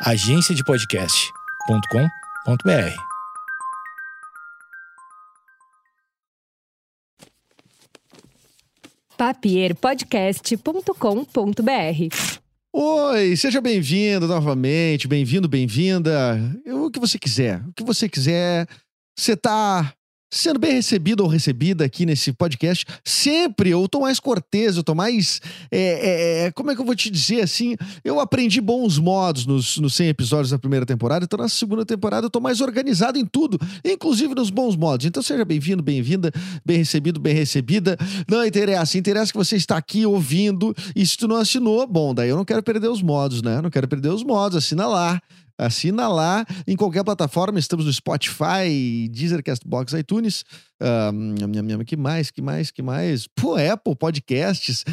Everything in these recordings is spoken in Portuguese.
agenciadepodcast.com.br. papierpodcast.com.br. Oi, seja bem-vindo novamente, bem-vindo, bem-vinda. O que você quiser, o que você quiser. Você tá sendo bem recebido ou recebida aqui nesse podcast. Sempre eu tô mais cortês, eu tô mais. é, é, é, como é que eu vou te dizer assim? Eu aprendi bons modos nos, nos 100 episódios da primeira temporada, então na segunda temporada eu tô mais organizado em tudo, inclusive nos bons modos. Então seja bem-vindo, bem-vinda, bem recebido, bem recebida. Não interessa, interessa que você está aqui ouvindo e se tu não assinou, bom, daí eu não quero perder os modos, né? Não quero perder os modos, assina lá. Assina lá em qualquer plataforma. Estamos no Spotify, Deezer, Castbox, iTunes. Ah, nham, nham, que mais? Que mais? Que mais? Pô, Apple Podcasts.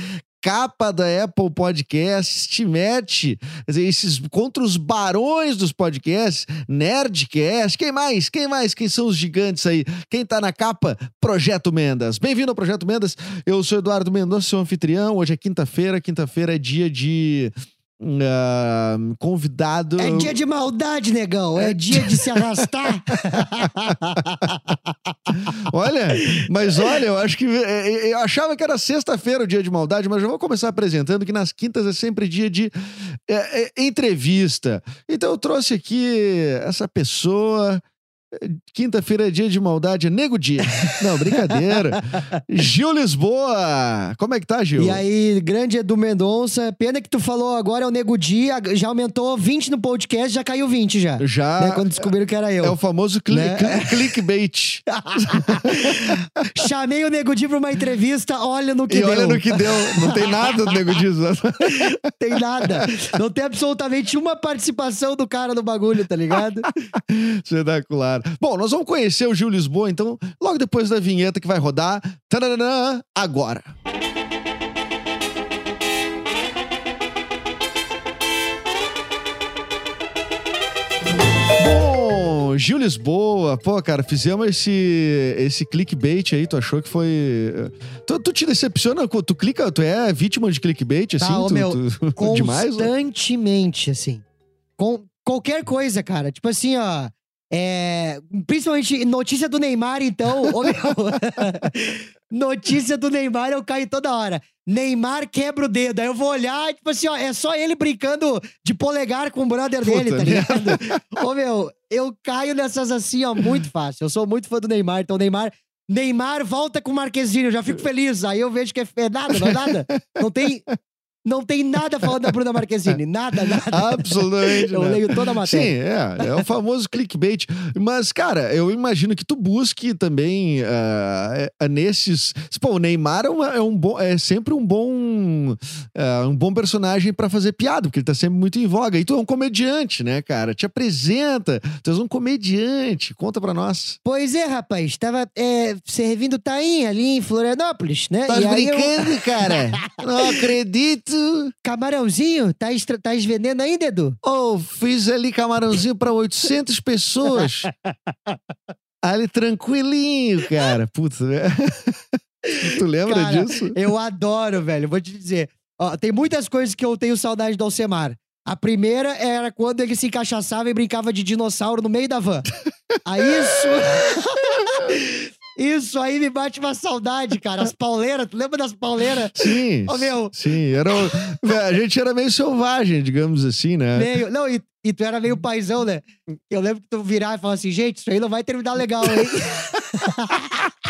Capa da Apple Podcasts, te mete dizer, esses contra os barões dos podcasts, Nerdcast, quem mais? Quem mais? Quem são os gigantes aí? Quem tá na capa? Projeto Mendas. Bem-vindo ao Projeto Mendas. Eu sou Eduardo Mendonça, seu anfitrião. Hoje é quinta-feira. Quinta-feira é dia de ah, convidado. É dia de maldade, negão. É dia de se arrastar. Olha, mas olha, eu acho que. é, é, Eu achava que era sexta-feira o dia de maldade, mas eu vou começar apresentando que nas quintas é sempre dia de é, é, entrevista. Então eu trouxe aqui essa pessoa. Quinta-feira é dia de maldade, é nego dia. Não, brincadeira. Gil Lisboa. Como é que tá, Gil? e aí, grande Edu Mendonça. Pena que tu falou agora é o Nego Dia. Já aumentou 20 no podcast, já caiu 20 já. Já. Né, quando descobriram que era eu. É o famoso cli Né? cli- clickbait. Chamei o Nego Dia pra uma entrevista, olha no que e deu. olha no que deu. Não tem nada do nego disso. Tem nada. Não tem absolutamente uma participação do cara no bagulho, tá ligado? Espetacular. Bom, nós vamos conhecer o Gil Lisboa, então, logo depois da vinheta que vai rodar. Tananã, agora. Bom, Gil Lisboa, pô, cara, fizemos esse, esse clickbait aí, tu achou que foi... Tu, tu te decepciona, tu clica, tu é vítima de clickbait, assim? Tá, tu, meu, tu- demais? Constantemente, assim. Com qualquer coisa, cara. Tipo assim, ó. É, principalmente notícia do Neymar, então. meu, notícia do Neymar eu caio toda hora. Neymar quebra o dedo. Aí eu vou olhar, tipo assim, ó, é só ele brincando de polegar com o brother Puta dele, tá ligado? Ô, meu, eu caio nessas assim, ó, muito fácil. Eu sou muito fã do Neymar, então Neymar. Neymar volta com o Marquezinho, eu já fico feliz. Aí eu vejo que é, é nada, não é nada. Não tem. Não tem nada falando da Bruna Marquezine. Nada, nada. Absolutamente. Eu né? leio toda a Sim, matéria. é, é o famoso clickbait. Mas, cara, eu imagino que tu busque também é- nesses. Pô, o Neymar é, uma- é um bom, é sempre um bom, ah, um bom personagem pra fazer piada, porque ele tá sempre muito em voga. E tu é um comediante, né, cara? Te apresenta, tu és um comediante. Conta pra nós. Pois é, rapaz. Tava é, servindo tainha ali em Florianópolis, né? Tá aí eu- brincando, cara? Não acredito. Camarãozinho, tá, extra, tá vendendo ainda, Edu? Oh, fiz ali camarãozinho pra 800 pessoas. Ali tranquilinho, cara. Putz, né? Tu lembra Cara, disso? Eu adoro, velho. Vou te dizer. Ó, tem muitas coisas que eu tenho saudade do Alcemar. A primeira era quando ele se encaixaçava e brincava de dinossauro no meio da van. Aí isso. Isso aí me bate uma saudade, cara. As pauleiras, tu lembra das pauleiras? Sim. Ô, meu. Sim, era, a gente era meio selvagem, digamos assim, né? Meio. Não, e, e tu era meio paizão, né? Eu lembro que tu virava e falava assim, gente, isso aí não vai terminar legal, hein?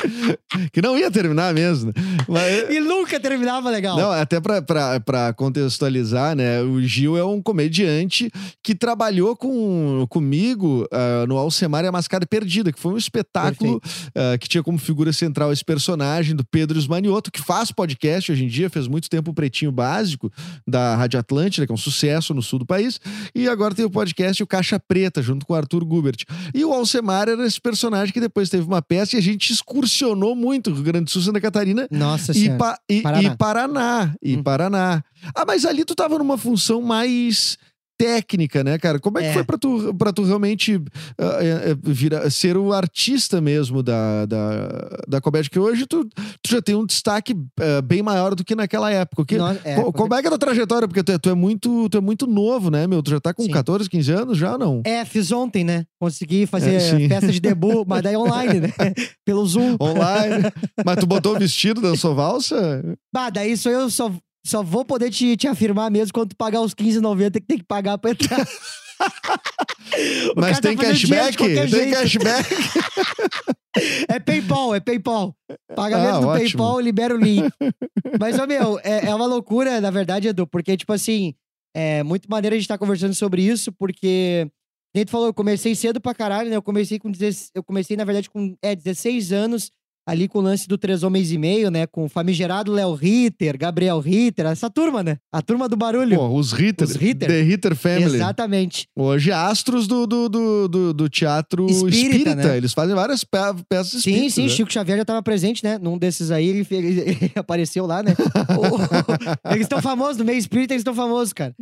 Que não ia terminar mesmo. né? Mas, e nunca terminava legal. Não, até pra contextualizar, né? O Gil é um comediante que trabalhou com, comigo ah, no Alcemar e a Mascada Perdida, que foi um espetáculo ah, que tinha como figura central esse personagem do Pedro Esmanioto, que faz podcast hoje em dia, fez muito tempo o Pretinho Básico da Rádio Atlântida, que é um sucesso no sul do país, e agora tem o podcast O Caixa Preta, junto com o Arthur Gubert. E o Alcemar era esse personagem que depois teve uma peça e a gente excursionou muito Rio Grande do Sul, Santa Catarina, Nossa e, pa- e- Paraná. e Paraná. E Hum. Paraná. Ah, mas ali tu tava numa função mais técnica, né, cara? Como é, que É. foi pra tu, pra tu realmente ah, é, é, vira, ser o artista mesmo da, da, da comédia? Que hoje tu, tu já tem um destaque ah, bem maior do que naquela época. O que- Nó- é, co- como é que é a tua trajetória? Porque tu é, tu é muito, tu é muito novo, né, meu? Tu já tá com Sim. 14, 15 anos já, não? É, fiz ontem, né? Consegui fazer É, festa de debut, mas daí online, né? Pelo Zoom. Online. Mas tu botou o vestido, dançou valsa? Bah, daí isso eu só, só vou poder te, te afirmar mesmo quando tu pagar os 15,90 que tem que pagar pra entrar. Mas tá tem de cashback? Tem jeito. cashback? É PayPal, é PayPal. Pagamento Ah, do ótimo. PayPal, libera o link. Mas, ó, meu, é, é uma loucura, na verdade, Edu, porque, tipo assim, é muito maneiro a gente estar conversando sobre isso, porque, nem tu falou, eu comecei cedo pra caralho, né? Eu comecei com 16, eu comecei, na verdade, com é, 16 anos, ali com o lance do Três Homens e Meio, né? Com o famigerado Léo Ritter, Gabriel Ritter, essa turma, né? A turma do barulho. Pô, os Ritter. Os Ritter. The Ritter Family. Exatamente. Hoje, astros do, do, do, do, do teatro Espírita, espírita. né? Eles fazem várias pe peças Sim, espíritas. sim, né? Chico Xavier já tava presente, né? Num desses aí, ele, ele- ele apareceu lá, né? Eles estão famosos, no meio espírita eles estão famosos, cara.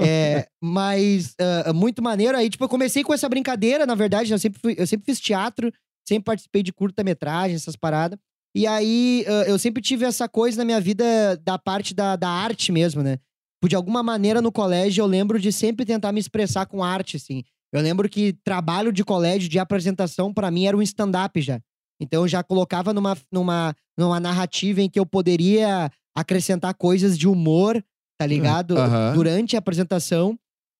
É, mas ah, muito maneiro. Aí, tipo, eu comecei com essa brincadeira, na verdade, eu sempre, fui- eu sempre fiz teatro, sempre participei de curta-metragem, essas paradas. E aí, ah, eu sempre tive essa coisa na minha vida da parte da, da arte mesmo, né? Tipo, De alguma maneira, no colégio, eu lembro de sempre tentar me expressar com arte, assim. Eu lembro que trabalho de colégio, de apresentação, pra mim era um stand-up já. Então, eu já colocava numa, numa, numa narrativa em que eu poderia acrescentar coisas de humor, tá ligado? aham. Durante a apresentação.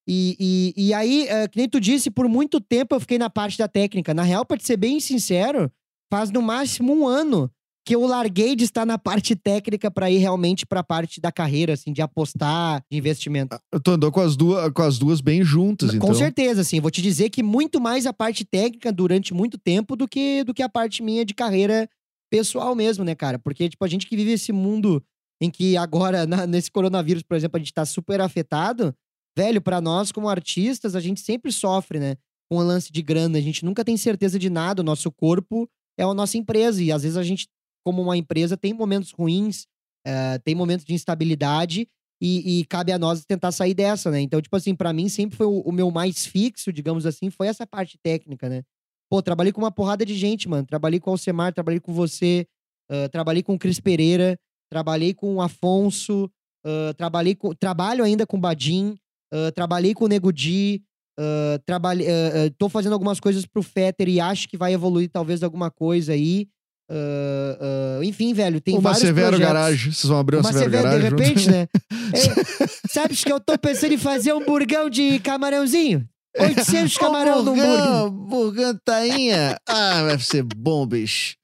E, e, e aí, eh, que nem tu disse, por muito tempo eu fiquei na parte da técnica. Na real, pra te ser bem sincero, faz no máximo um ano que eu larguei de estar na parte técnica pra ir realmente pra parte da carreira, assim, de apostar, de investimento. Tu andou com as duas, com as duas bem juntas, então. Com certeza, assim. Vou te dizer que muito mais a parte técnica durante muito tempo do que, do que a parte minha de carreira pessoal mesmo, né, cara? Porque, tipo, a gente que vive esse mundo em que agora, na- nesse coronavírus, por exemplo, a gente tá super afetado, velho, pra nós como artistas, a gente sempre sofre, né? Com o lance de grana. A gente nunca tem certeza de nada. O nosso corpo é a nossa empresa. E às vezes a gente, como uma empresa, tem momentos ruins, eh, tem momentos de instabilidade. E, e cabe a nós tentar sair dessa, né? Então, tipo assim, pra mim sempre foi o, o meu mais fixo, digamos assim, foi essa parte técnica, né? Pô, trabalhei com uma porrada de gente, mano. Trabalhei com o Alcemar, trabalhei com você, ah, trabalhei com o Cris Pereira, trabalhei com o Afonso, ah, trabalhei com. Trabalho ainda com o Badim, ah, trabalhei com o Nego Di, ah, trabalhei, ah, tô fazendo algumas coisas pro Fetter e acho que vai evoluir talvez alguma coisa aí. Enfim, velho, tem uma vários Severo projetos. Garage. Vocês vão abrir uma, Uma Severo, Severo, de Garage. junto? repente, né? É, sabes que eu tô pensando em fazer um burgão de camarãozinho? 800 camarão no hambúrguer. Burgão tainha. Ah, vai ser bom, bicho.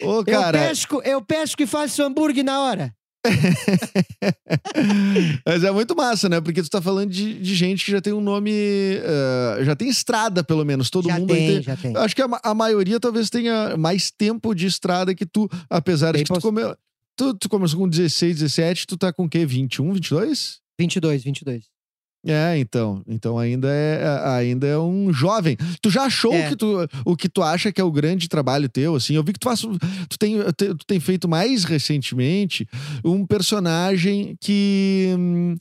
Ô, Eu cara. pesco, eu pesco e faço hambúrguer na hora. Mas é muito massa, né? Porque tu tá falando de, de gente que já tem um nome. eh, já tem estrada, pelo menos. Todo já mundo aí tem, tem. já tem. Acho que a, a maioria talvez tenha mais tempo de estrada que tu, apesar de que tu, come... tu, tu começou com 16, 17, tu tá com o quê? 21, 22? 22, 22. É, então. Então ainda é, ainda é um jovem. Tu já achou É. o, que tu, o que tu acha que é o grande trabalho teu, assim? Eu vi que tu, faz, tu, tem, te- tu tem feito mais recentemente um personagem que... hum,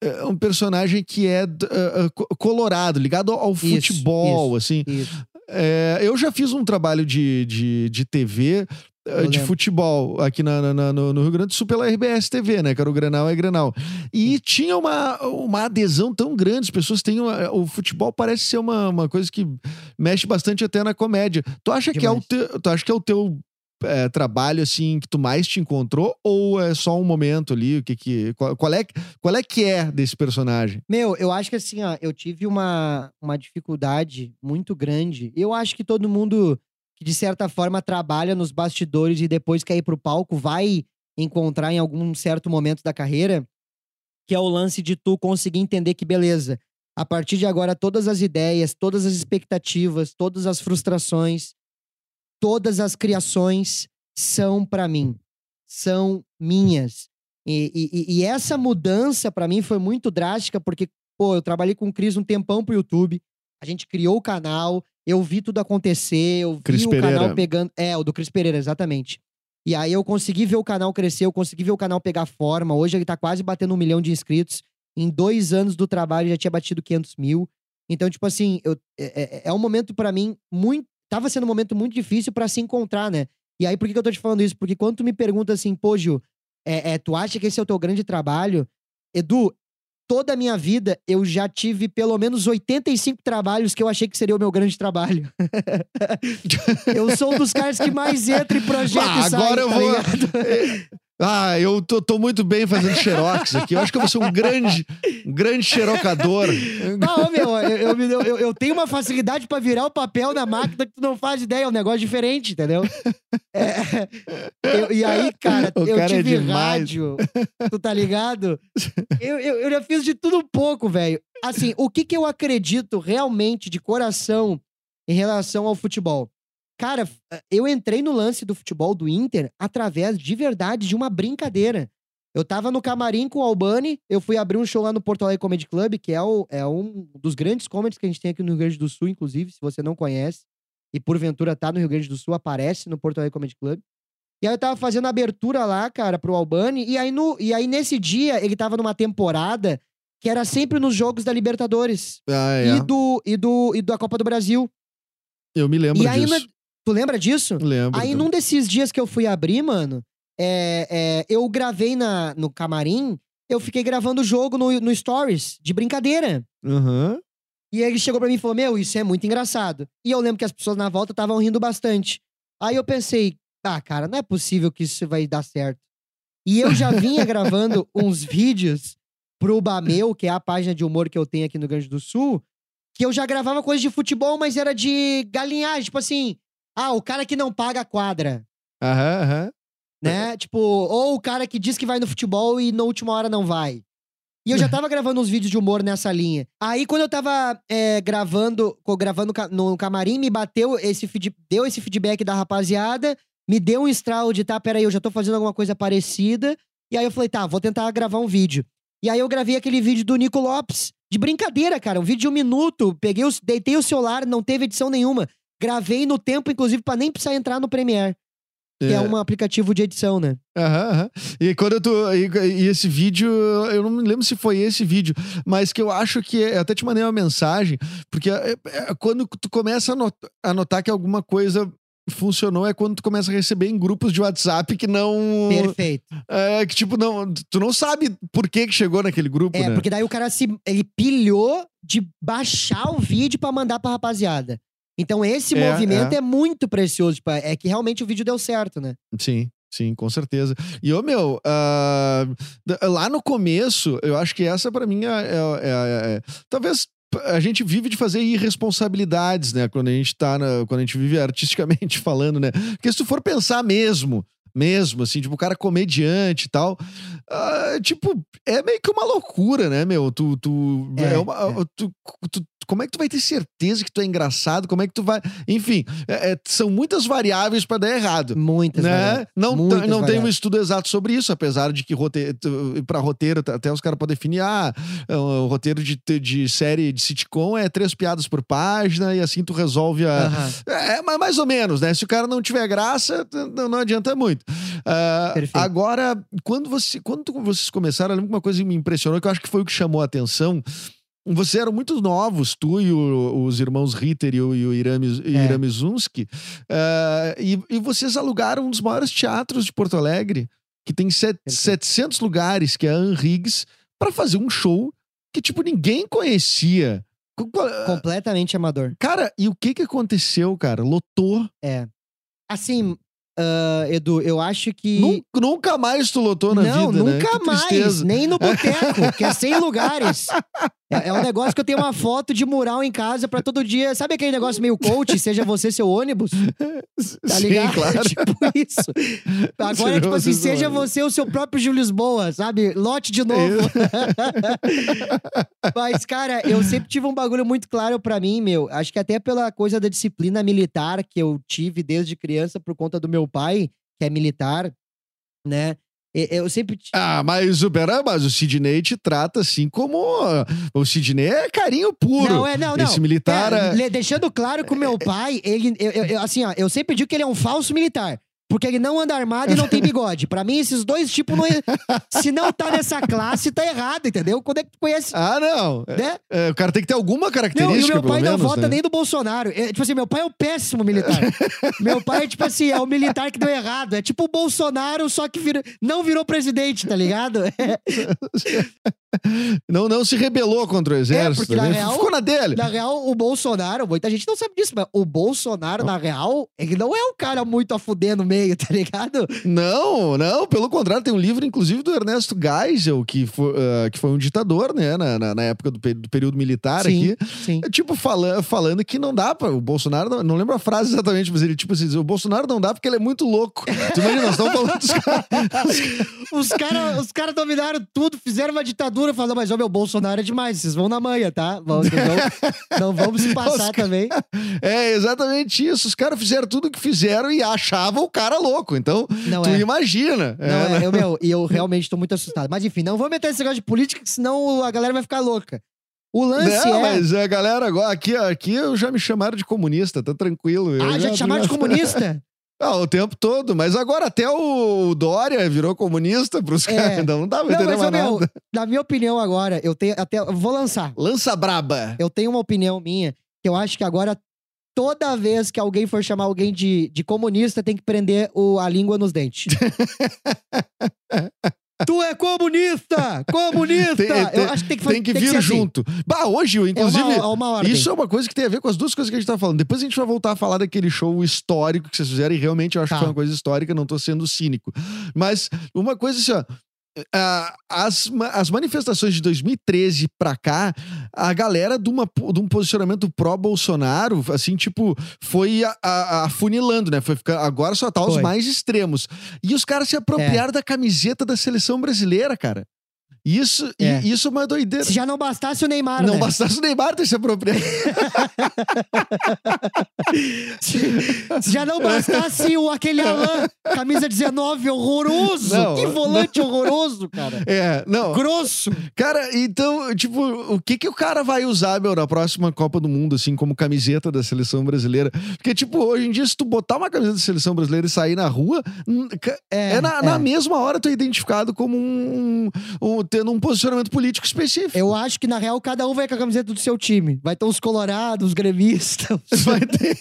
é um personagem que é co- colorado, ligado ao, ao Isso, futebol, assim. Isso. É, eu já fiz um trabalho de, de, de TV, de lembro. futebol, aqui na, na- no, no Rio Grande do Sul pela RBS TV, né? Que era o Grenal é Grenal. E tinha uma, uma adesão tão grande, as pessoas têm. uma- o futebol parece ser uma, uma coisa que mexe bastante até na comédia. Tu acha, que é, o teu, tu acha que é o teu eh, trabalho, assim, que tu mais te encontrou? Ou é só um momento ali? O que que, qual, qual é, qual é que é desse personagem? Meu, eu acho que assim, ó, eu tive uma, uma dificuldade muito grande. Eu acho que todo mundo que, de certa forma, trabalha nos bastidores e depois quer ir pro palco vai encontrar em algum certo momento da carreira, que é o lance de tu conseguir entender que, beleza, a partir de agora, todas as ideias, todas as expectativas, todas as frustrações, todas as criações são pra mim, são minhas. E, e- e- essa mudança pra mim foi muito drástica, porque, pô, eu trabalhei com o Cris um tempão pro YouTube, a gente criou o canal, eu vi tudo acontecer, eu vi Cris o Pereira. canal pegando. É, o do Cris Pereira, exatamente. E aí eu consegui ver o canal crescer, eu consegui ver o canal pegar forma. Hoje ele tá quase batendo um milhão de inscritos. Em dois anos do trabalho já tinha batido 500 mil. Então, tipo assim, eu, é, é- é um momento pra mim muito. Tava sendo um momento muito difícil pra se encontrar, né? E aí, por que, que eu tô te falando isso? Porque quando tu me pergunta assim, pô, Gil, é, é, tu acha que esse é o teu grande trabalho? Edu, toda a minha vida eu já tive pelo menos 85 trabalhos que eu achei que seria o meu grande trabalho. eu sou um dos caras que mais entra em projeto Ah, e sai, agora eu tá vou-? Ah, eu tô, tô muito bem fazendo xerox aqui. Eu acho que eu vou ser um grande, um grande xerocador. Não, meu, eu, eu, eu- eu tenho uma facilidade pra virar o papel na máquina que tu não faz ideia, é um negócio diferente, entendeu? É, eu- e aí, cara, O eu cara é tive demais. rádio, tu tá ligado? Eu, eu, eu já fiz de tudo um pouco, velho. Assim, o que que eu acredito realmente de coração em relação ao futebol? Cara, eu entrei no lance do futebol do Inter através de verdade de uma brincadeira. Eu tava no camarim com o Albani, eu fui abrir um show lá no Porto Alegre Comedy Club, que é, o, é um dos grandes comedies que a gente tem aqui no Rio Grande do Sul, inclusive, se você não conhece, e porventura tá no Rio Grande do Sul, aparece no Porto Alegre Comedy Club. E aí eu tava fazendo a abertura lá, cara, pro Albani, e aí, no, e aí nesse dia ele tava numa temporada que era sempre nos jogos da Libertadores Ah, é. e, do, e, do, e da Copa do Brasil. Eu me lembro e aí, disso. Tu lembra disso? Lembro. Aí, num desses dias que eu fui abrir, mano, é, é, eu gravei na, no camarim, eu fiquei gravando o jogo no, no Stories, de brincadeira. Aham. E ele chegou pra mim e falou: Meu, isso é muito engraçado. E eu lembro que as pessoas na volta estavam rindo bastante. Aí eu pensei: Ah, cara, não é possível que isso vai dar certo. E eu já vinha gravando uns vídeos pro Bameu, que é a página de humor que eu tenho aqui no Rio Grande do Sul, que eu já gravava coisa de futebol, mas era de galinhagem. Tipo assim, ah, o cara que não paga a quadra, Aham, aham. né? Tipo, ou o cara que diz que vai no futebol e na última hora não vai. E eu já tava gravando uns vídeos de humor nessa linha. Aí, quando eu tava é, gravando, gravando no camarim, me bateu esse deu esse feedback da rapaziada, me deu um estral de tá, peraí, eu já tô fazendo alguma coisa parecida. E aí eu falei, tá, vou tentar gravar um vídeo. E aí eu gravei aquele vídeo do Nico Lopes, de brincadeira, cara, um vídeo de um minuto. Peguei, o, deitei o celular, não teve edição nenhuma. Gravei no tempo, inclusive, pra nem precisar entrar no Premiere, que é, um aplicativo de edição, né? Aham, aham. E quando eu tô. E, e esse vídeo, eu não me lembro se foi esse vídeo, mas que eu acho que. Eu até te mandei uma mensagem, porque é- é quando tu começa a not- a notar que alguma coisa funcionou é quando tu começa a receber em grupos de WhatsApp que não. Perfeito. É, que tipo, não, tu não sabe por que, que chegou naquele grupo, É, né? porque daí o cara se ele pilhou de baixar o vídeo pra mandar pra rapaziada. Então esse É, movimento é. é. muito precioso, tipo, é que realmente o vídeo deu certo, né? Sim, sim, com certeza. E, ô, meu, d- lá no começo, eu acho que essa pra mim é, é- é- é- Talvez a gente vive de fazer irresponsabilidades, né? Quando a gente tá. na- quando a gente vive artisticamente falando, né? Porque se tu for pensar mesmo. Mesmo, assim, tipo, o cara comediante e tal. ah, tipo, é meio que uma loucura, né, meu? Tu. tu, É, é uma- tu- tu- como é que tu vai ter certeza que tu é engraçado? Como é que tu vai. Enfim, é- é- são muitas variáveis pra dar errado Muitas, né? Não, Muitas não tem um variáveis. estudo exato sobre isso, apesar de que roteiro, para roteiro, até os caras podem definir, ah, o roteiro de, de série de sitcom é três piadas por página e assim tu resolve a. Aham. É, mas mais ou menos, né? Se o cara não tiver graça, não, não adianta muito. Perfeito. agora, quando, você, quando vocês começaram, eu lembro que uma coisa que me impressionou, que eu acho que foi o que chamou a atenção. Vocês eram muito novos, tu e o- os irmãos Ritter e o, e o Irami, É. Irami ah, e, e vocês alugaram um dos maiores teatros de Porto Alegre, que tem set- Perfeito. 700 lugares, que é a Anrigues, para fazer um show que, tipo, ninguém conhecia. Co- co- Completamente amador. Cara, e o que que aconteceu, cara? Lotou. É. Assim, ah, Edu, eu acho que. Nun- Nunca mais tu lotou na não, vida, né? nunca Que mais. Nem no boteco, que é 100 lugares. É, é um negócio que eu tenho uma foto de mural em casa pra todo dia. Sabe aquele negócio meio coach, seja você seu ônibus? Tá Sim, ligado? claro. tipo isso. Agora, Seja tipo assim, seja você o seu próprio Gil Lisboa, sabe? Lote de novo. Mas, cara, eu sempre tive um bagulho muito claro pra mim, meu. Acho que até pela coisa da disciplina militar que eu tive desde criança por conta do meu pai, que é militar, né? Eu sempre. ti- Ah, mas o Pera, mas o Sidney te trata assim como. O Sidney é carinho puro. Não, é, não, não. Esse militar. É, é- deixando claro que o meu pai, ele. eu- eu- assim, ó, eu sempre digo que ele é um falso militar. Porque ele não anda armado e não tem bigode. Pra mim, esses dois tipos não. é- Se não tá nessa classe, tá errado, entendeu? Quando é que tu conhece. Ah, não. É, Né? é, o cara tem que ter alguma Não, característica, e o meu pai não menos, vota né? nem do Bolsonaro. É, tipo assim, meu pai é o péssimo militar. meu pai é tipo assim, é o militar que deu errado. É tipo o Bolsonaro, só que vira- não virou presidente, tá ligado? Não, não se rebelou contra o exército. porque, na né? real- Ficou na dele. Na real, o Bolsonaro, muita gente não sabe disso, mas o Bolsonaro, na real, ele não é um cara muito a fuder no meio, tá ligado? Não, não, pelo contrário, tem um livro, inclusive, do Ernesto Geisel, que foi, ah, que foi um ditador, né, na, na, na época do, do período militar Sim, aqui. sim. É, Tipo, fala, falando que não dá pra. O Bolsonaro, não, não lembro a frase exatamente, mas ele, tipo assim, diz, o Bolsonaro não dá porque ele é muito louco. Tu imagina, nós estamos falando dos caras. Os caras os cara dominaram tudo, fizeram uma ditadura, falando, mas, ó, meu, Bolsonaro é demais, vocês vão na manha, tá? Vão, vão- não vamos se passar também. É exatamente isso. Os caras fizeram tudo o que fizeram e achavam o cara louco. Então, Não tu é. imagina. Não, É, é, né? eu, meu, e eu realmente tô muito assustado. Mas enfim, não vou meter esse negócio de política, senão a galera vai ficar louca. O lance Não, é. mas a galera agora, aqui, aqui eu já me chamaram de comunista, tá tranquilo. Eu Ah, já te chamaram de comunista? Ah, o tempo todo, mas agora até o Dória virou comunista pros É. caras, então não dá pra Não, entender mas, meu, na minha opinião agora, eu tenho até. eu Vou lançar. Lança braba. Eu tenho uma opinião minha, que eu acho que agora, toda vez que alguém for chamar alguém de, de comunista, tem que prender o, a língua nos dentes. tu é comunista! Comunista! Tem- tem- eu acho que tem que, fa- Tem que tem vir ser assim. junto. Bah, hoje, inclusive, É uma, uma. Isso é uma coisa que tem a ver com as duas coisas que a gente tá falando. Depois a gente vai voltar a falar daquele show histórico que vocês fizeram, e realmente eu acho Tá. que foi uma coisa histórica, não tô sendo cínico. Mas uma coisa assim, ó. Ah, as, as manifestações de 2013 pra cá, a galera de, uma, de um posicionamento pró-Bolsonaro, assim, tipo, foi a- a- afunilando, né? Foi ficar, agora só tá os mais extremos. E os caras se apropriaram da camiseta da seleção brasileira, cara. Isso, e- É. isso é uma doideira. Se já não bastasse o Neymar, Não né? bastasse o Neymar ter se apropriado. Se, se já não bastasse o aquele Alain, camisa 19, horroroso. Não, que volante horroroso, cara. É, não. Grosso. Cara, então, tipo, o que que o cara vai usar, meu, na próxima Copa do Mundo, assim, como camiseta da seleção brasileira? Porque, tipo, hoje em dia, se tu botar uma camiseta da seleção brasileira e sair na rua, É, é, na, na é. mesma hora tu é identificado como um, um- tendo um posicionamento político específico. Eu acho que, na real, cada um vai com a camiseta do seu time. Vai ter os colorados, os gremistas, Vai ter,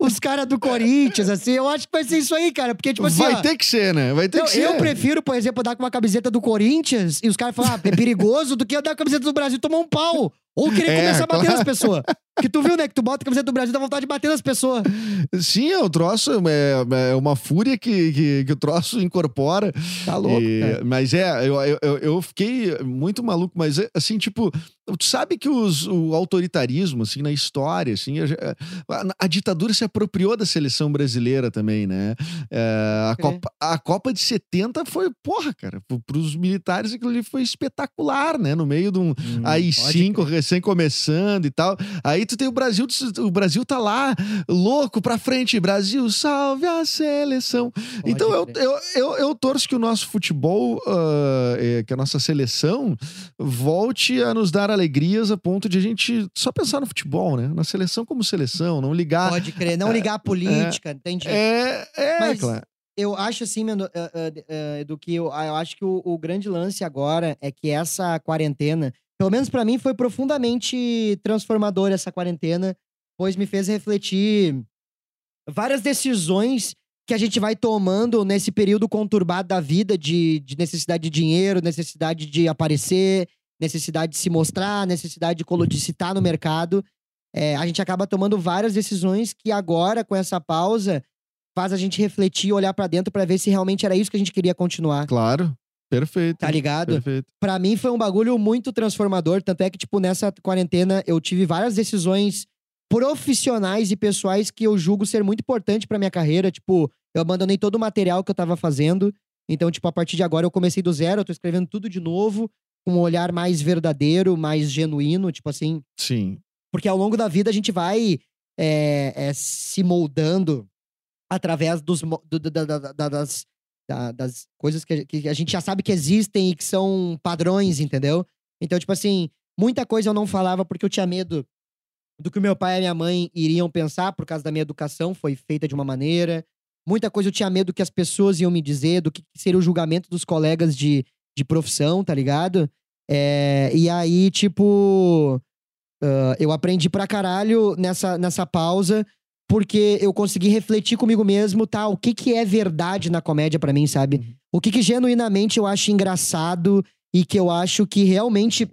os caras do Corinthians, assim. Eu acho que vai ser isso aí, cara. Porque, tipo assim, vai ó, ter que ser, né? Vai ter eu, que ser. eu prefiro, por exemplo, dar com uma camiseta do Corinthians e os caras falam, ah, é perigoso, do que eu dar com a camiseta do Brasil e tomar um pau. Ou querer É, começar a bater claro. nas pessoas. Que tu viu, né? Que tu bota a camiseta do Brasil e dá vontade de bater nas pessoas. Sim, é um troço, é, é uma fúria que, que, que o troço incorpora. Tá louco, E-. Mas é, eu, eu, eu- fiquei muito maluco, mas é, assim, tipo, tu sabe que os, o autoritarismo, assim, na história, assim, a, a- ditadura se apropriou da seleção brasileira também, né? É, a. Copa, a Copa de 70 foi, porra, cara, pro- pros militares aquilo ali foi espetacular, né? No meio de um aí pode cinco recém começando e tal. Aí tu tem o Brasil, o Brasil tá lá, louco pra frente, Brasil, salve a seleção. Então eu, eu, eu, eu torço que o nosso futebol, ah, é, que a nossa seleção, volte a nos dar alegrias a ponto de a gente só pensar no futebol, né? Na seleção como seleção, não ligar. Pode crer, não ligar a política, entendi. É, é, Mas- claro. Eu acho assim, mano, eh, eh, eh, do que eu, eu acho que o, o grande lance agora é que essa quarentena, pelo menos pra mim, foi profundamente transformadora essa quarentena, pois me fez refletir várias decisões que a gente vai tomando nesse período conturbado da vida de, de necessidade de dinheiro, necessidade de aparecer, necessidade de se mostrar, necessidade de, de no mercado. É, a gente acaba tomando várias decisões que agora, com essa pausa, faz a gente refletir, olhar pra dentro pra ver se realmente era isso que a gente queria continuar. Claro. Perfeito. Tá ligado? Perfeito. Pra mim foi um bagulho muito transformador, tanto é que tipo nessa quarentena eu tive várias decisões profissionais e pessoais que eu julgo ser muito importante pra minha carreira, tipo, eu abandonei todo o material que eu tava fazendo. Então, tipo, a partir de agora eu comecei do zero, eu tô escrevendo tudo de novo, com um olhar mais verdadeiro, mais genuíno, tipo assim, Sim. porque ao longo da vida a gente vai é, é, se moldando através dos, do- da- da- da- das, da- das coisas que a, que a gente já sabe que existem e que são padrões, entendeu? Então, tipo assim, muita coisa eu não falava porque eu tinha medo do que meu pai e minha mãe iriam pensar por causa da minha educação, foi feita de uma maneira. Muita coisa eu tinha medo que as pessoas iam me dizer, do que seria o julgamento dos colegas de, de profissão, tá ligado? É, e aí, tipo, ah, eu aprendi pra caralho nessa, nessa pausa, porque eu consegui refletir comigo mesmo, tá? O que que é verdade na comédia pra mim, sabe? Uhum. O que que genuinamente eu acho engraçado e que eu acho que realmente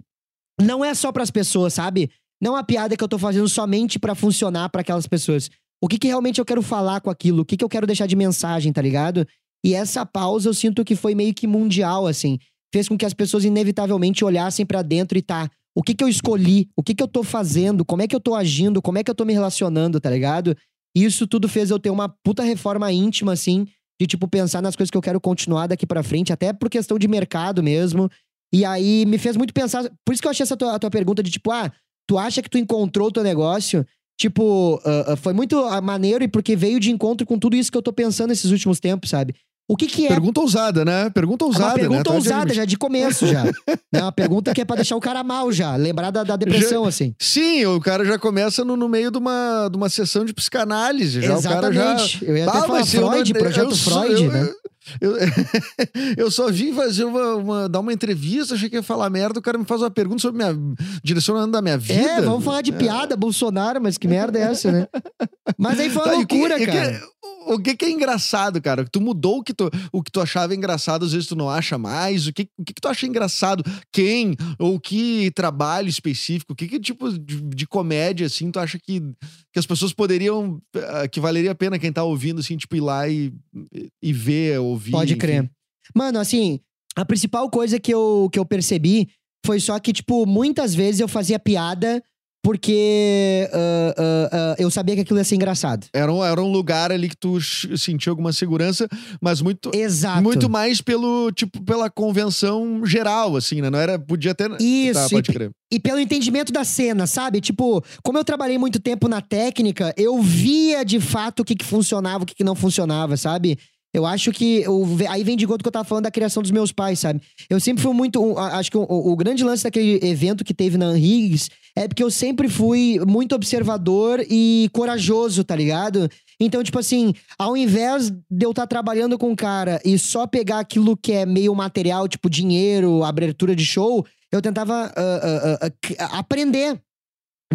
não é só pras pessoas, sabe? Não é uma piada que eu tô fazendo somente pra funcionar pra aquelas pessoas. O que que realmente eu quero falar com aquilo? O que que eu quero deixar de mensagem, tá ligado? E essa pausa eu sinto que foi meio que mundial, assim. Fez com que as pessoas inevitavelmente olhassem pra dentro e tá. O que que eu escolhi? O que que eu tô fazendo? Como é que eu tô agindo? Como é que eu tô me relacionando, tá ligado? Isso tudo fez eu ter uma puta reforma íntima, assim, de tipo pensar nas coisas que eu quero continuar daqui pra frente, até por questão de mercado mesmo. E aí me fez muito pensar. Por isso que eu achei essa tua, a tua pergunta de tipo, ah, tu acha que tu encontrou o teu negócio? Tipo, ah, ah, foi muito ah, maneiro e porque veio de encontro com tudo isso que eu tô pensando nesses últimos tempos, sabe? O que que é Pergunta ousada, né? Pergunta é ousada, uma pergunta né? Tu acha- ousada já de começo já. é uma pergunta que é pra deixar o cara mal já, lembrar da, da depressão assim. Sim, o cara já começa no, no meio de uma, de uma sessão de psicanálise. Já, O cara já... Exatamente. Eu ia até Ah, falar eu Freud, eu projeto só- Freud, eu- né? Eu, eu só vim fazer uma, uma- dar uma entrevista, achei que ia falar merda, o cara me faz uma pergunta sobre minha direcionando da minha vida. É, vamos falar de piada, Bolsonaro, mas que merda é essa, né? Mas aí foi uma Tá, que- loucura, e que- cara. o que, que é engraçado, cara? Tu mudou o que tu, o que tu achava engraçado, às vezes tu não acha mais. O que, o que, que tu acha engraçado? Quem? Ou que trabalho específico? O que, que tipo de, de comédia, assim, tu acha que, que as pessoas poderiam. ah, que valeria a pena quem tá ouvindo, assim, tipo, ir lá e, e ver, ouvir. Pode enfim. crer. Mano, assim, a principal coisa que eu, que eu percebi foi só que, tipo, muitas vezes eu fazia piada porque ah, ah, ah, eu sabia que aquilo ia ser engraçado. Era um, era um lugar ali que tu sentia alguma segurança, mas muito. Exato. Muito mais pelo, tipo, pela convenção geral, assim, né? Não era. Podia até. Isso, Tá, e. E pelo entendimento da cena, sabe? Tipo, como eu trabalhei muito tempo na técnica, eu via de fato o que, que funcionava, o que, que não funcionava, sabe? Eu acho que. o- aí vem de conta que eu tava falando da criação dos meus pais, sabe? Eu sempre fui muito. acho que o, o grande lance daquele evento que teve na Henriques é porque eu sempre fui muito observador e corajoso, tá ligado? Então, tipo assim, ao invés de eu estar trabalhando com um cara e só pegar aquilo que é meio material, tipo dinheiro, abertura de show, eu tentava ah, ah, c- aprender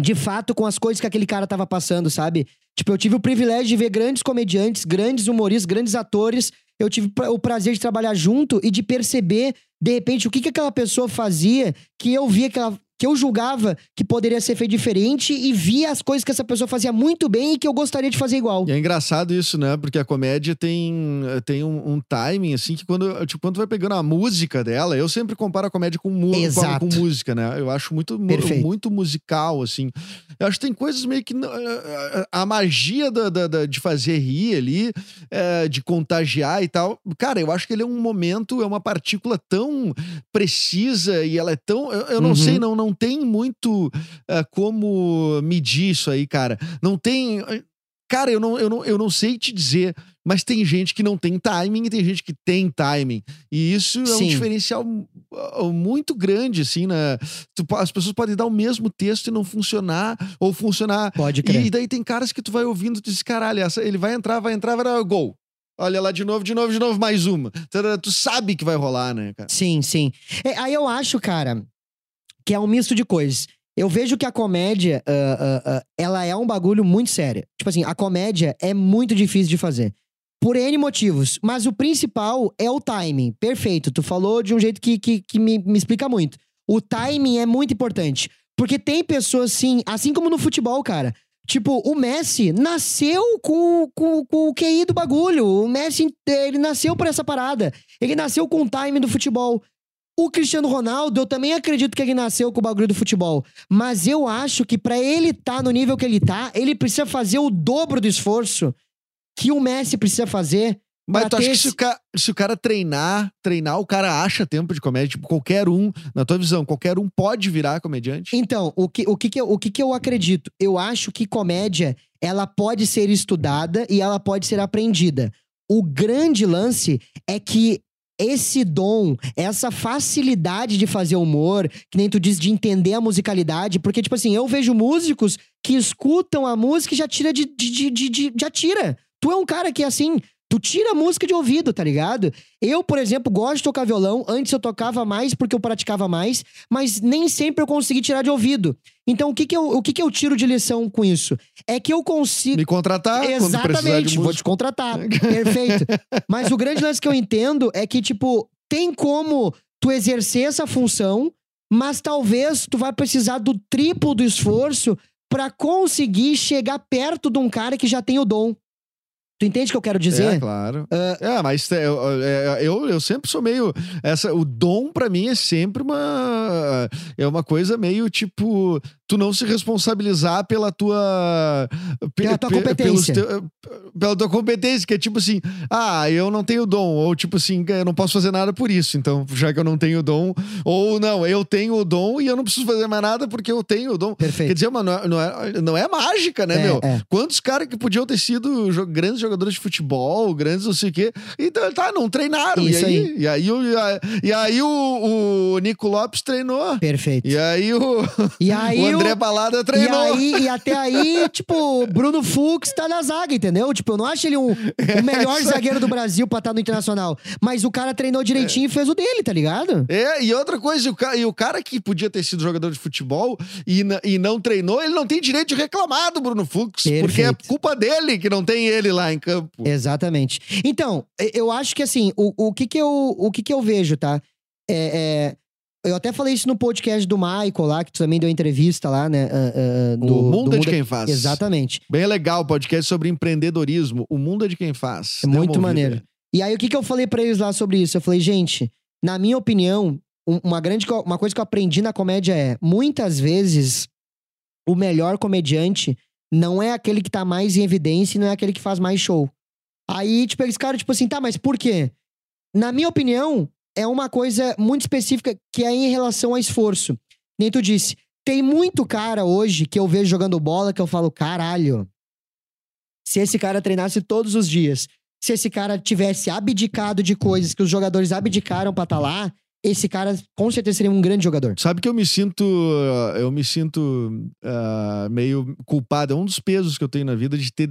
de fato com as coisas que aquele cara tava passando, sabe? Tipo, eu tive o privilégio de ver grandes comediantes, grandes humoristas, grandes atores. Eu tive o prazer de trabalhar junto e de perceber, de repente, o que, que aquela pessoa fazia que eu via que ela. Que eu julgava que poderia ser feito diferente e via as coisas que essa pessoa fazia muito bem e que eu gostaria de fazer igual. E é engraçado isso, né? Porque a comédia tem, tem um, um timing, assim, que quando, tipo, quando tu vai pegando a música dela, eu sempre comparo a comédia com, mu- Exato. com música, né? Eu acho muito, Perfeito. muito musical, assim. Eu acho que tem coisas meio que. não- a- A magia da, da- da- de fazer rir ali, é, de contagiar e tal. Cara, eu acho que ele é um momento, é uma partícula tão precisa e ela é tão. Eu, eu não Uhum. sei, não, não tem muito é, como medir isso aí, cara. Não tem. Cara, eu não, eu, não, eu não sei te dizer, mas tem gente que não tem timing e tem gente que tem timing. E isso é um Sim. diferencial uh, muito grande, assim, né? As pessoas podem dar o mesmo texto e não funcionar, ou funcionar. Pode crer. E daí tem caras que tu vai ouvindo e tu diz, caralho, essa, ele vai entrar, vai entrar, vai dar gol. Olha lá de novo, de novo, de novo, mais uma. Tu sabe que vai rolar, né, cara? Sim, sim. É, aí eu acho, cara, que é um misto de coisas. Eu vejo que a comédia, ah, ah, ah, ela é um bagulho muito sério. Tipo assim, a comédia é muito difícil de fazer. Por N motivos. Mas o principal é o timing. Perfeito. Tu falou de um jeito que, que, que me, me explica muito. O timing é muito importante. Porque tem pessoas, assim, assim como no futebol, cara. Tipo, o Messi nasceu com, com, com o QI do bagulho. O Messi, ele nasceu por essa parada. Ele nasceu com o time do futebol. O Cristiano Ronaldo, eu também acredito que ele nasceu com o bagulho do futebol. Mas eu acho que pra ele estar no nível que ele tá, ele precisa fazer o dobro do esforço que o Messi precisa fazer. Mas tu acha que se o, cara, se o cara treinar, treinar, o cara acha tempo de comédia? Tipo, qualquer um, na tua visão, qualquer um pode virar comediante? Então, o que, o, que, que, eu, o que, que eu acredito? Eu acho que comédia, ela pode ser estudada e ela pode ser aprendida. O grande lance é que esse dom, essa facilidade de fazer humor, que nem tu diz, de entender a musicalidade, porque, tipo assim, eu vejo músicos que escutam a música e já tira de. de, de, de- de- já tira. Tu é um cara que, assim, Tu tira a música de ouvido, tá ligado? Eu, por exemplo, gosto de tocar violão. Antes eu tocava mais porque eu praticava mais, mas nem sempre eu consegui tirar de ouvido. Então, o que que eu, o que que eu tiro de lição com isso? É que eu consigo. Me contratar Exatamente, vou te contratar. Perfeito. Mas o grande lance que eu entendo é que, tipo, tem como tu exercer essa função, mas talvez tu vai precisar do triplo do esforço pra conseguir chegar perto de um cara que já tem o dom. Tu entende o que eu quero É, dizer? claro. Ah, É, mas é, é, eu, eu sempre sou meio. Essa, o dom, pra mim, é sempre uma. É uma coisa meio tipo. Tu não se responsabilizar pela tua. pe- Pela tua pe- competência. teu- pela tua competência, que é tipo assim, ah, eu não tenho dom. Ou tipo assim, eu não posso fazer nada por isso. Então, já que eu não tenho dom. Ou não, eu tenho o dom e eu não preciso fazer mais nada porque eu tenho o dom. Quer Perfeito. dizer, mano, não é, não é, não é mágica, né, É, meu? é. Quantos caras que podiam ter sido grandes jogadores de futebol, grandes não sei o quê. Então, tá, não treinaram. Isso e aí, aí. E aí, o, e aí, e aí o, o Nico Lopes treinou. Perfeito. E aí o, E aí o André Balada E, treinou. aí, e até aí, tipo, Bruno Fux tá na zaga, entendeu? Tipo, eu não acho ele um, o melhor isso aí. zagueiro do Brasil pra estar no Internacional. Mas o cara treinou direitinho e fez o dele, tá ligado? É, e outra coisa, e o, ca- e o cara que podia ter sido jogador de futebol e, e não treinou, ele não tem direito de reclamar do Bruno Fux, porque é Perfeito. culpa dele que não tem ele lá em campo. Exatamente. Então, e- eu acho que assim, o, o, que, que, eu, o que, que eu vejo, tá? É, é, eu até falei isso no podcast do Michael lá, que tu também deu entrevista lá, né? ah, ah, do, o mundo do é de quem faz. Exatamente. Bem legal o podcast sobre empreendedorismo. O mundo é de quem faz. É muito maneiro. E aí, o que, que eu falei pra eles lá sobre isso? Eu falei, gente, na minha opinião, um- uma grande uma coisa que eu aprendi na comédia é: muitas vezes o melhor comediante não é aquele que tá mais em evidência e não é aquele que faz mais show. Aí, tipo, eles ficaram, tipo assim, tá, mas por quê? Na minha opinião, é uma coisa muito específica que é em relação a esforço. Nem tu disse. Tem muito cara hoje que eu vejo jogando bola que eu falo, caralho. Se esse cara treinasse todos os dias, se esse cara tivesse abdicado de coisas que os jogadores abdicaram pra estar lá, esse cara com certeza seria um grande jogador. Sabe que eu me sinto. uh, Eu me sinto ah, meio culpado. É um dos pesos que eu tenho na vida de ter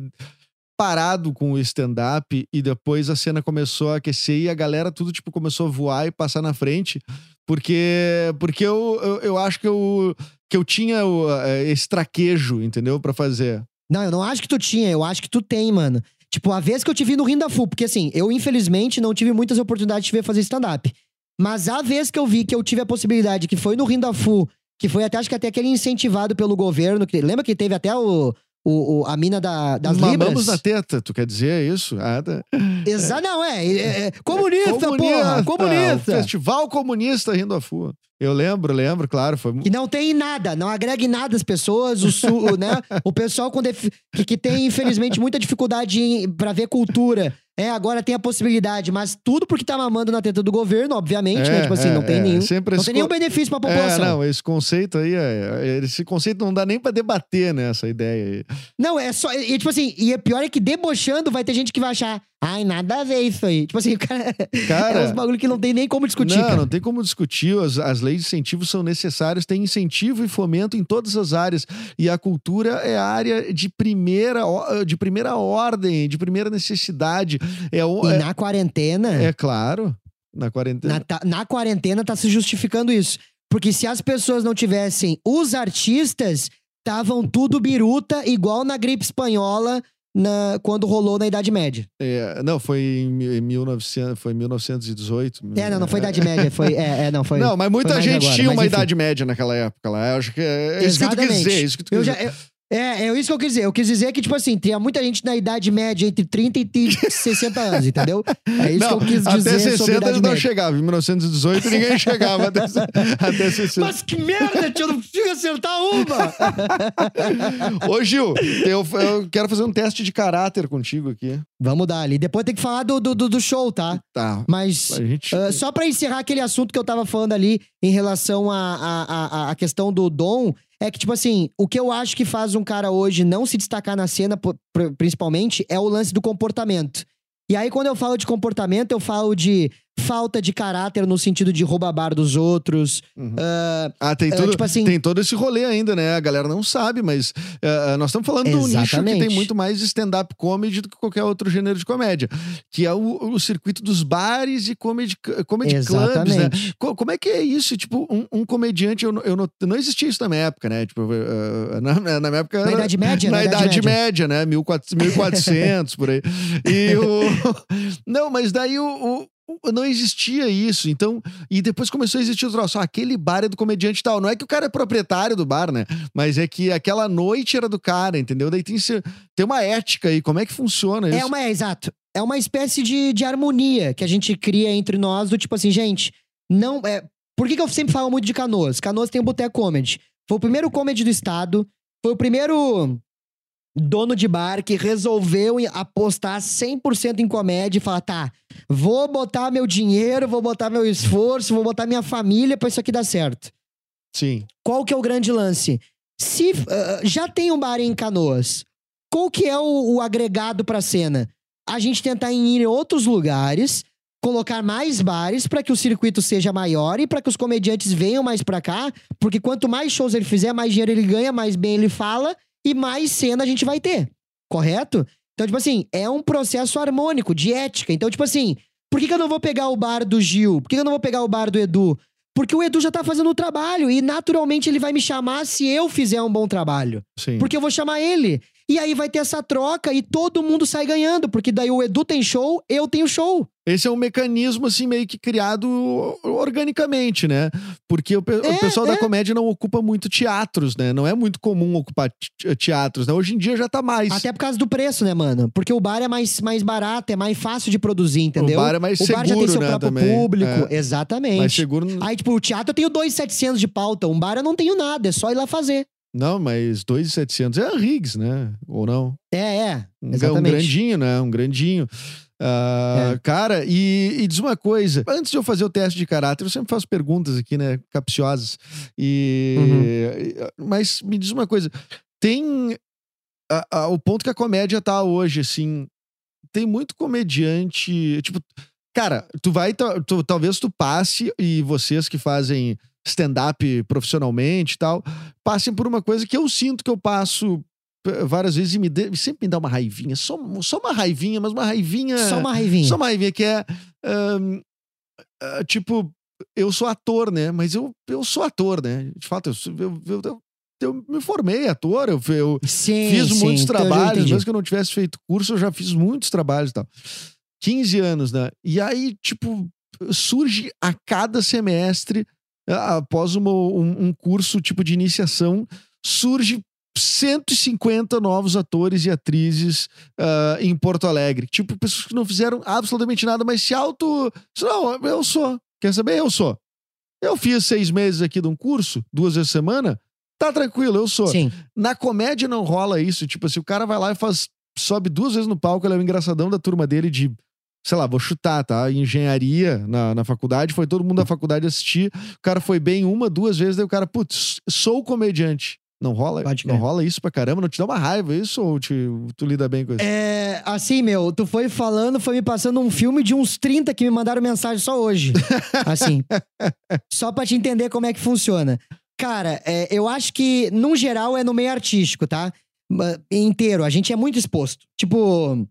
parado com o stand-up e depois a cena começou a aquecer e a galera tudo, tipo, começou a voar e passar na frente. Porque, porque eu, eu, eu acho que eu, que eu tinha o, eh, esse traquejo, entendeu? Pra fazer. Não, eu não acho que tu tinha, eu acho que tu tem, mano. Tipo, a vez que eu te vi no Rinda Full, porque assim, eu infelizmente não tive muitas oportunidades de te ver fazer stand-up. Mas a vez que eu vi que eu tive a possibilidade, que foi no Rinda Full, que foi até, acho que até aquele incentivado pelo governo, que, lembra que teve até o, o, o- a mina da, das Mamamos Libras? na teta, tu quer dizer isso? Ah, tá. Exa não, é, é, é comunista, porra, O comunista. Festival Comunista Rindo a Fua. Eu lembro, lembro, claro. Foi... Que não tem em nada, não agrega nada as pessoas, o, su, né? o pessoal com defi- que, que tem, infelizmente, muita dificuldade em, pra ver cultura. É, agora tem a possibilidade, mas tudo porque tá mamando na teta do governo, obviamente, né? É, Tipo assim, não é, tem é. nenhum. Sempre Não tem nenhum benefício pra É, população. não, esse conceito aí, é, é- esse conceito não dá nem pra debater, né, essa ideia aí. Não, é só. E, tipo assim, e é pior é que debochando vai ter gente que vai achar. Ai, nada a ver isso aí. Tipo assim, o cara. Cara, é uns bagulho que não tem nem como discutir. não, cara. não tem como discutir. As, as leis de incentivo são necessárias, tem incentivo e fomento em todas as áreas. E a cultura é a área de primeira, o- de primeira ordem, de primeira necessidade. É, o- E é, na quarentena. é claro, na quarentena. Na, tá- na quarentena tá se justificando isso. Porque se as pessoas não tivessem os artistas, estavam tudo biruta, igual na gripe espanhola, na, quando rolou na Idade Média. É, não, foi em em 1900, foi em 1918. É, não, não foi Idade Média, foi. É, é não, foi. Não, mas muita gente agora, tinha uma idade média naquela época lá. Eu acho que é, é isso que tu quis dizer. é Isso que tu Eu quis já, dizer. eu- é, é isso que eu quis dizer. Eu quis dizer que, tipo assim, tinha muita gente na idade média entre 30 e 60 anos, entendeu? É isso não, que eu quis até dizer sobre 60 idade eles não média. chegavam. Em 1918 ninguém chegava até, até 60. Mas que merda, tio, eu não consigo acertar uma! Ô, Gil, eu, eu quero fazer um teste de caráter contigo aqui. Vamos dar ali. Depois tem que falar do, do, do- show, tá? Tá. Mas. Gente. Ah, só pra encerrar aquele assunto que eu tava falando ali em relação à a, a, a, a questão do dom, é que, tipo assim, o que eu acho que faz um cara hoje não se destacar na cena, principalmente, é o lance do comportamento. E aí, quando eu falo de comportamento, eu falo de falta de caráter no sentido de roubar bar dos outros. Uhum. ah, Ah, tem ah, tudo, tipo assim, tem todo esse rolê ainda, né? A galera não sabe, mas eh, nós estamos falando de um nicho que tem Exatamente. muito mais stand-up comedy do que qualquer outro gênero de comédia, que é o, o circuito dos bares e comedy, comedy clubs, né? exatamente. Co- Como é que é isso? Tipo, um, um comediante, eu, não- eu não, não existia isso na minha época, né? Tipo, na, na minha época. Na era- Idade Média, na na Idade Média, né? 1400, 1400, por aí. E o... Não, mas daí o- o- não existia isso. Então, e depois começou a existir o troço. Ah, aquele bar é do comediante e tal. Não é que o cara é proprietário do bar, né? Mas é que aquela noite era do cara, entendeu? Daí tem, tem uma ética aí. Como é que funciona isso? É uma, é, exato. É uma espécie de, de harmonia que a gente cria entre nós, do tipo assim, gente, não. É, por que, que eu sempre falo muito de Canoas? Canoas tem o Boteco Comedy. Foi o primeiro comedy do estado, foi o primeiro dono de bar que resolveu apostar 100% em comédia e falar: tá, vou botar meu dinheiro, vou botar meu esforço, vou botar minha família pra isso aqui dar certo. Sim. Qual que é o grande lance? Se ah, já tem um bar em Canoas, qual que é o, o agregado pra cena? A gente tentar ir em outros lugares, colocar mais bares pra que o circuito seja maior e pra que os comediantes venham mais pra cá, porque quanto mais shows ele fizer, mais dinheiro ele ganha, mais bem ele fala e mais cena a gente vai ter. Correto? Então, tipo assim, é um processo harmônico, de ética. Então, tipo assim, por que, que eu não vou pegar o bar do Gil? Por que, que eu não vou pegar o bar do Edu? Porque o Edu já tá fazendo o trabalho e naturalmente ele vai me chamar se eu fizer um bom trabalho. Sim. Porque eu vou chamar ele. E aí vai ter essa troca e todo mundo sai ganhando, porque daí o Edu tem show, eu tenho show. Esse é um mecanismo, assim, meio que criado organicamente, né? Porque o, pe- o É, pessoal da é. comédia não ocupa muito teatros, né? Não é muito comum ocupar te- teatros, né? Hoje em dia já tá mais. Até por causa do preço, né, mano? Porque o bar é mais, mais barato, é mais fácil de produzir, entendeu? O bar é mais O bar já tem seguro, seu né, próprio também. público. É. Exatamente. mais seguro. Aí, tipo, o teatro eu tenho 2,700 de pauta. Um bar eu não tenho nada, é só ir lá fazer. Não, mas 2,700 é a Riggs, né? Ou não? É, é. Um, um Exatamente. grandinho, né? Um grandinho. Ah, É. Cara, e, e diz uma coisa. Antes de eu fazer o teste de caráter, eu sempre faço perguntas aqui, né? Capciosas. E... Uhum. Mas me diz uma coisa. Tem... a- a- o ponto que a comédia tá hoje, assim... Tem muito comediante... Tipo... Cara, tu vai... tu- talvez tu passe e vocês que fazem stand-up profissionalmente e tal, passem por uma coisa que eu sinto que eu passo várias vezes e me dê- sempre me dá uma raivinha. Só, só uma raivinha, mas uma raivinha. Só uma raivinha. Só uma raivinha que é. ahn, ah, tipo, eu sou ator, né? Mas eu, eu sou ator, né? De fato, eu, eu, eu, eu, eu me formei ator, eu, eu Sim, fiz sim, muitos trabalhos, mesmo que eu não tivesse feito curso, eu já fiz muitos trabalhos e tal. 15 anos, né? E aí, tipo, surge a cada semestre, após uma- um, um curso tipo de iniciação, surge 150 novos atores e atrizes ah, em Porto Alegre. Tipo, pessoas que não fizeram absolutamente nada, mas se auto. Não, eu sou. Quer saber? Eu sou. Eu fiz seis meses aqui de um curso, duas vezes a semana. Tá tranquilo, eu sou. Sim. Na comédia não rola isso. Tipo assim, o cara vai lá e faz. Sobe duas vezes no palco, ele é o engraçadão da turma dele de. Sei lá, vou chutar, tá? Engenharia na, na faculdade, foi todo mundo da faculdade assistir. O cara foi bem uma, duas vezes, daí o cara, putz, sou comediante. Não rola? Pode Não crer. rola isso pra caramba? Não te dá uma raiva isso ou te, tu lida bem com isso? É, assim, meu, tu foi falando, foi me passando um filme de uns 30 que me mandaram mensagem só hoje. Assim. só pra te entender como é que funciona. Cara, é, eu acho que, num geral, é no meio artístico, tá? Inteiro. A gente é muito exposto. Tipo,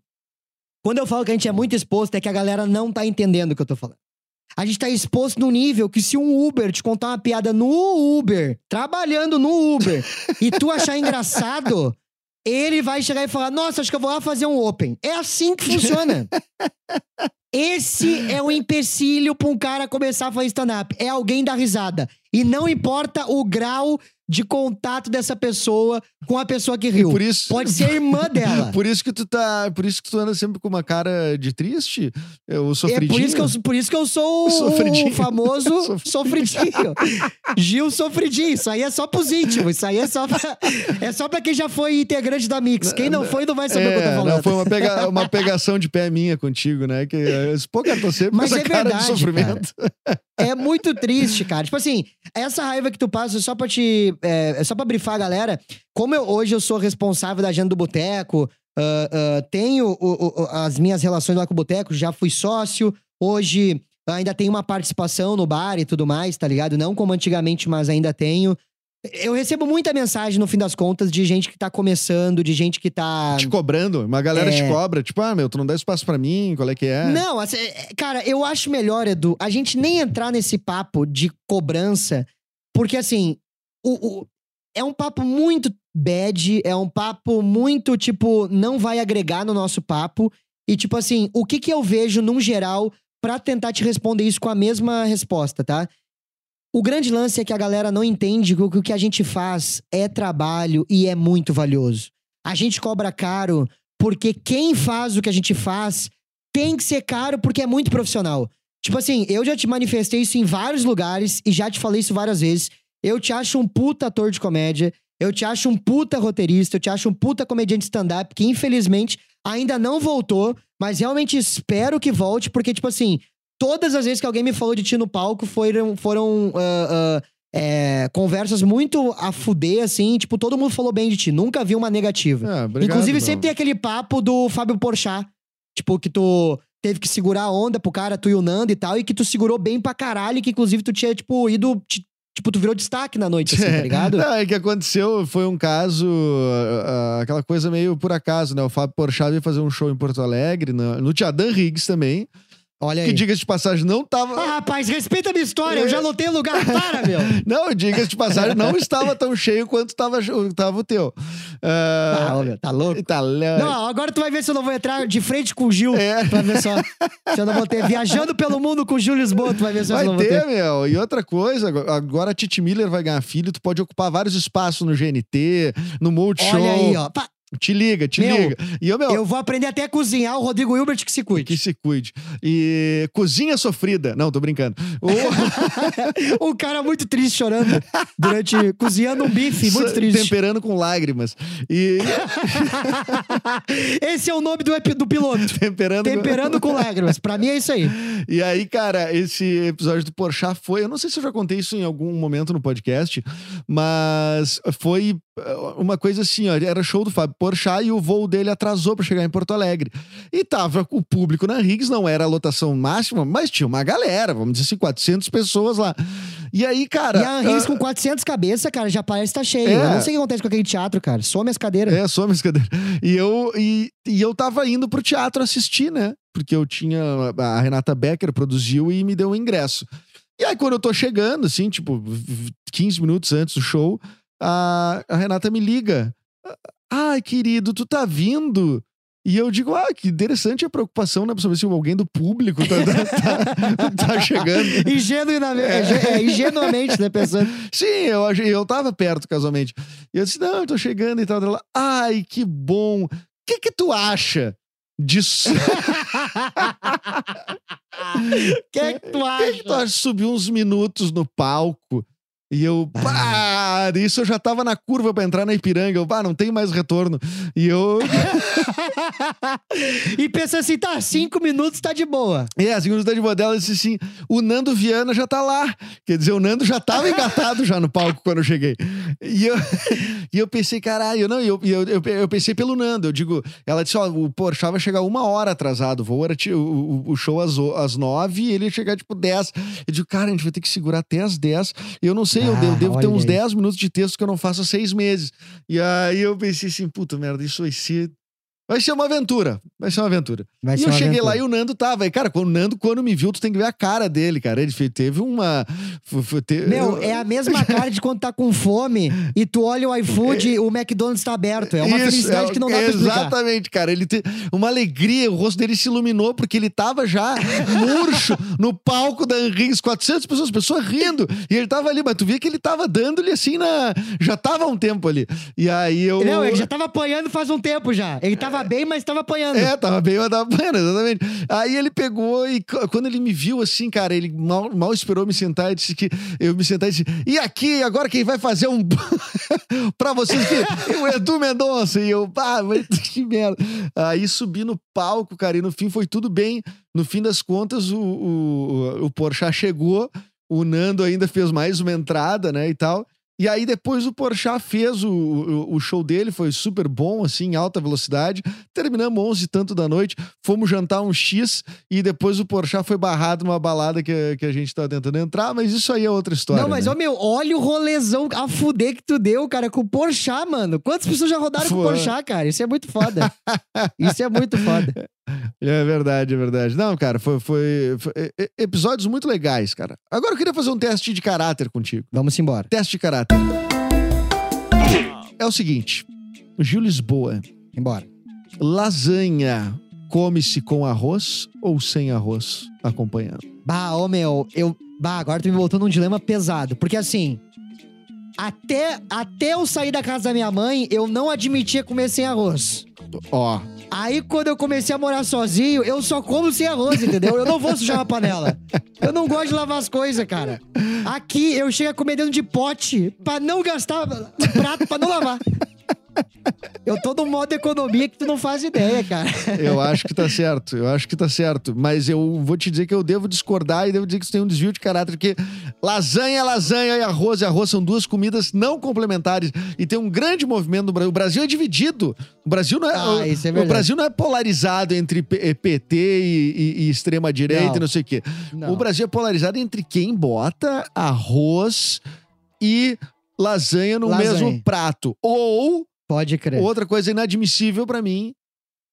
quando eu falo que a gente é muito exposto, é que a galera não tá entendendo o que eu tô falando. A gente tá exposto num nível que se um Uber te contar uma piada no Uber, trabalhando no Uber, e tu achar engraçado, ele vai chegar e falar: Nossa, acho que eu vou lá fazer um Open. É assim que funciona. Esse é o empecilho pra um cara começar a fazer stand-up. É alguém dar risada. E não importa o grau de contato dessa pessoa com a pessoa que riu. Isso. Pode ser a irmã dela. Por isso que tu tá. Por isso que tu anda sempre com uma cara de triste? Eu É sofridinho. por isso, que eu, por isso que eu sou o- Sofridinho. o famoso Sofridinho. Gil Sofridinho. Isso aí é só pros íntimos. Isso aí é só pra, é só pra quem já foi integrante da Mix. Quem não foi não vai saber o que eu tô É, falando. não, foi uma, pega- uma pegação de pé minha contigo, né? Que, pô, cara, tô sempre Mas com essa é cara verdade, de sofrimento. É muito triste, cara. Tipo assim, essa raiva que tu passa, só pra te. É, é só pra brifar a galera. Como eu, hoje eu sou responsável da agenda do Boteco, ah, ah, tenho o- as minhas relações lá com o Boteco, já fui sócio. Hoje ainda tenho uma participação no bar e tudo mais, tá ligado? Não como antigamente, mas ainda tenho. Eu recebo muita mensagem, no fim das contas, de gente que tá começando, de gente que tá. Te cobrando, uma galera É. te cobra, tipo, ah, meu, tu não dá espaço pra mim, qual é que é? Não, assim, é, cara, eu acho melhor, Edu, a gente nem entrar nesse papo de cobrança, porque assim, o, o- é um papo muito bad, é um papo muito, tipo, não vai agregar no nosso papo. E, tipo assim, o que que eu vejo, num geral, pra tentar te responder isso com a mesma resposta, tá? O grande lance é que a galera não entende que o que a gente faz é trabalho e é muito valioso. A gente cobra caro porque quem faz o que a gente faz tem que ser caro porque é muito profissional. Tipo assim, eu já te manifestei isso em vários lugares e já te falei isso várias vezes. Eu te acho um puta ator de comédia, eu te acho um puta roteirista, eu te acho um puta comediante stand-up que infelizmente ainda não voltou, mas realmente espero que volte, porque, tipo assim, todas as vezes que alguém me falou de ti no palco foram, foram ah, ah, é, conversas muito a fuder, assim, tipo, todo mundo falou bem de ti, nunca vi uma negativa. Ah, obrigado, Inclusive, meu. sempre tem aquele papo do Fábio Porchat. Tipo, que tu teve que segurar a onda pro cara, tu e o Nando e tal, e que tu segurou bem pra caralho, que inclusive tu tinha, tipo, ido. ti- Tipo, tu virou destaque na noite, assim, tá ligado? Não, é que aconteceu, foi um caso, ah, aquela coisa meio por acaso, né? O Fábio Porchat veio fazer um show em Porto Alegre, no, no Tiadan Riggs também, Olha que aí. diga de passagem não tava... Ah, rapaz, respeita a minha história, eu já lotei lugar, para, meu! Não, diga de passagem, não estava tão cheio quanto tava, tava o teu. Ah, Ah, ô, meu, tá louco? tá le- Não, agora tu vai ver se eu não vou entrar de frente com o Gil. É. Pra ver só. Se eu não vou ter. Viajando pelo mundo com o Gil Lisboa, tu vai ver se eu Vai não vou ter, ter. meu. E outra coisa, agora- a Titi Miller vai ganhar filho, tu pode ocupar vários espaços no GNT, no Multishow. Olha aí, ó. Pá, Te liga, te Meu, liga. E eu, meu, Eu vou aprender até a cozinhar, o Rodrigo Hilbert que se cuide. que se cuide. E cozinha sofrida. Não, tô brincando. O- um cara muito triste chorando durante cozinhando um bife, muito triste. Temperando com lágrimas. E Esse é o nome do, do piloto. temperando, Temperando com lágrimas. Pra mim é isso aí. E aí, cara, esse episódio do Porchat foi. Eu não sei se eu já contei isso em algum momento no podcast, mas foi uma coisa assim: ó, era show do Fábio Porchat e o voo dele atrasou pra chegar em Porto Alegre. E tava o público na Riggs, não era a lotação máxima, mas tinha uma galera, vamos dizer assim, 400 pessoas lá. E aí, cara. E a Henriques ah, com 400 cabeças, cara, já parece que tá cheio. É. Eu não sei o que acontece com aquele teatro, cara. Some as cadeiras. É, some as cadeiras. E eu, e, e eu tava indo pro teatro assistir, né? Porque eu tinha. A Renata Becker produziu e me deu o ingresso. E aí, quando eu tô chegando, assim, tipo, v- 15 minutos antes do show, a, a Renata me liga. Ai, querido, tu tá vindo? E eu digo, ah, que interessante a preocupação, né? Pra saber se alguém do público tá, tá, tá- tá chegando. Ingenuamente, é, é, ingenuamente, né, pensando. Sim, eu, eu tava perto, casualmente. E eu disse, não, eu tô chegando e tal. Ela, ai, que bom. O que que tu acha disso? O que é que tu O que, acha? que tu acha de subir uns minutos no palco? E eu, pá, isso eu já tava na curva pra entrar na Ipiranga. Eu, pá, não tem mais retorno. E eu, e pensa assim, tá, cinco minutos tá de boa. é, a segunda de modelo disse assim: o Nando Viana já tá lá. Quer dizer, o Nando já tava engatado já no palco quando eu cheguei. E eu, e eu pensei, caralho, não, eu, eu, eu, eu pensei pelo Nando. Eu digo, ela disse: ó, o Porchat vai chegar uma hora atrasado. O voo era o, o- show às, às nove e ele ia chegar tipo dez. Eu digo, cara, a gente vai ter que segurar até às dez. Eu não sei, eu, Ah, devo, ter uns dez minutos de texto que eu não faço há seis meses. E aí eu pensei assim, puta merda, isso vai ser. Vai ser uma aventura. Vai ser uma aventura. Vai e eu cheguei aventura. lá e o Nando tava. E, cara, quando o Nando, quando me viu, tu tem que ver a cara dele, cara. Ele teve uma. Meu, eu- é a mesma cara de quando tá com fome e tu olha o iFood e o McDonald's tá aberto. É uma Isso, felicidade é- que não dá pra explicar. Exatamente, cara. Ele tem uma alegria, o rosto dele se iluminou porque ele tava já murcho no palco da Henriques, 400 pessoas, pessoas rindo. E ele tava ali, mas tu via que ele tava dando-lhe assim na. Já tava um tempo ali. E aí eu. Não, ele já tava apanhando faz um tempo já. Ele tava bem, mas tava apanhando. É, tava bem, mas tava apanhando, exatamente. Aí ele pegou e quando ele me viu assim, cara, ele mal, mal esperou me sentar e disse que eu me sentar e disse: E aqui, agora quem vai fazer um. pra vocês que. O Edu Mendonça. E eu, pá, mas que merda. Aí subi no palco, cara, e no fim foi tudo bem. No fim das contas, o, o, o Porchat chegou, o Nando ainda fez mais uma entrada, né, e tal. E aí depois o Porchat fez o, o, o show dele, foi super bom, assim, em alta velocidade. Terminamos 11 e tanto da noite, fomos jantar um X e depois o Porchat foi barrado numa balada que, que a gente tava tentando entrar, mas isso aí é outra história. Não, mas, né? ó, meu, olha o rolezão a fuder que tu deu, cara, com o Porchat, mano. Quantas pessoas já rodaram com o. Porchat, cara? Isso é muito foda. Isso é muito foda. É verdade, é verdade. Não, cara, foi, foi, foi- episódios muito legais, cara. Agora eu queria fazer um teste de caráter contigo. Vamos embora. Teste de caráter. É o seguinte: Gil Lisboa, Embora. lasanha come-se com arroz ou sem arroz acompanhando? Bah, ô meu, eu. Bah, agora tu me botou num dilema pesado. Porque assim. Até, até eu sair da casa da minha mãe, eu não admitia comer sem arroz. Ó, Aí, quando eu comecei a morar sozinho, eu só como sem arroz, entendeu? Eu não vou sujar uma panela. Eu não gosto de lavar as coisas, cara. Aqui, eu chego a comer dentro de pote pra não gastar prato, pra não lavar. Eu tô num modo economia que tu não faz ideia, cara. eu acho que tá certo, eu acho que tá certo. Mas eu vou te dizer que eu devo discordar e devo dizer que isso tem um desvio de caráter, porque lasanha lasanha e arroz e arroz são duas comidas não complementares. E tem um grande movimento no Brasil. O Brasil é dividido. O Brasil não é. Ah, o- isso é o. Brasil não é polarizado entre P- eh, PT e, e- e extrema-direita Não. e não sei o quê. Não. O Brasil é polarizado entre quem bota arroz e lasanha no Lasanha. mesmo prato. Ou Pode crer. outra coisa inadmissível pra mim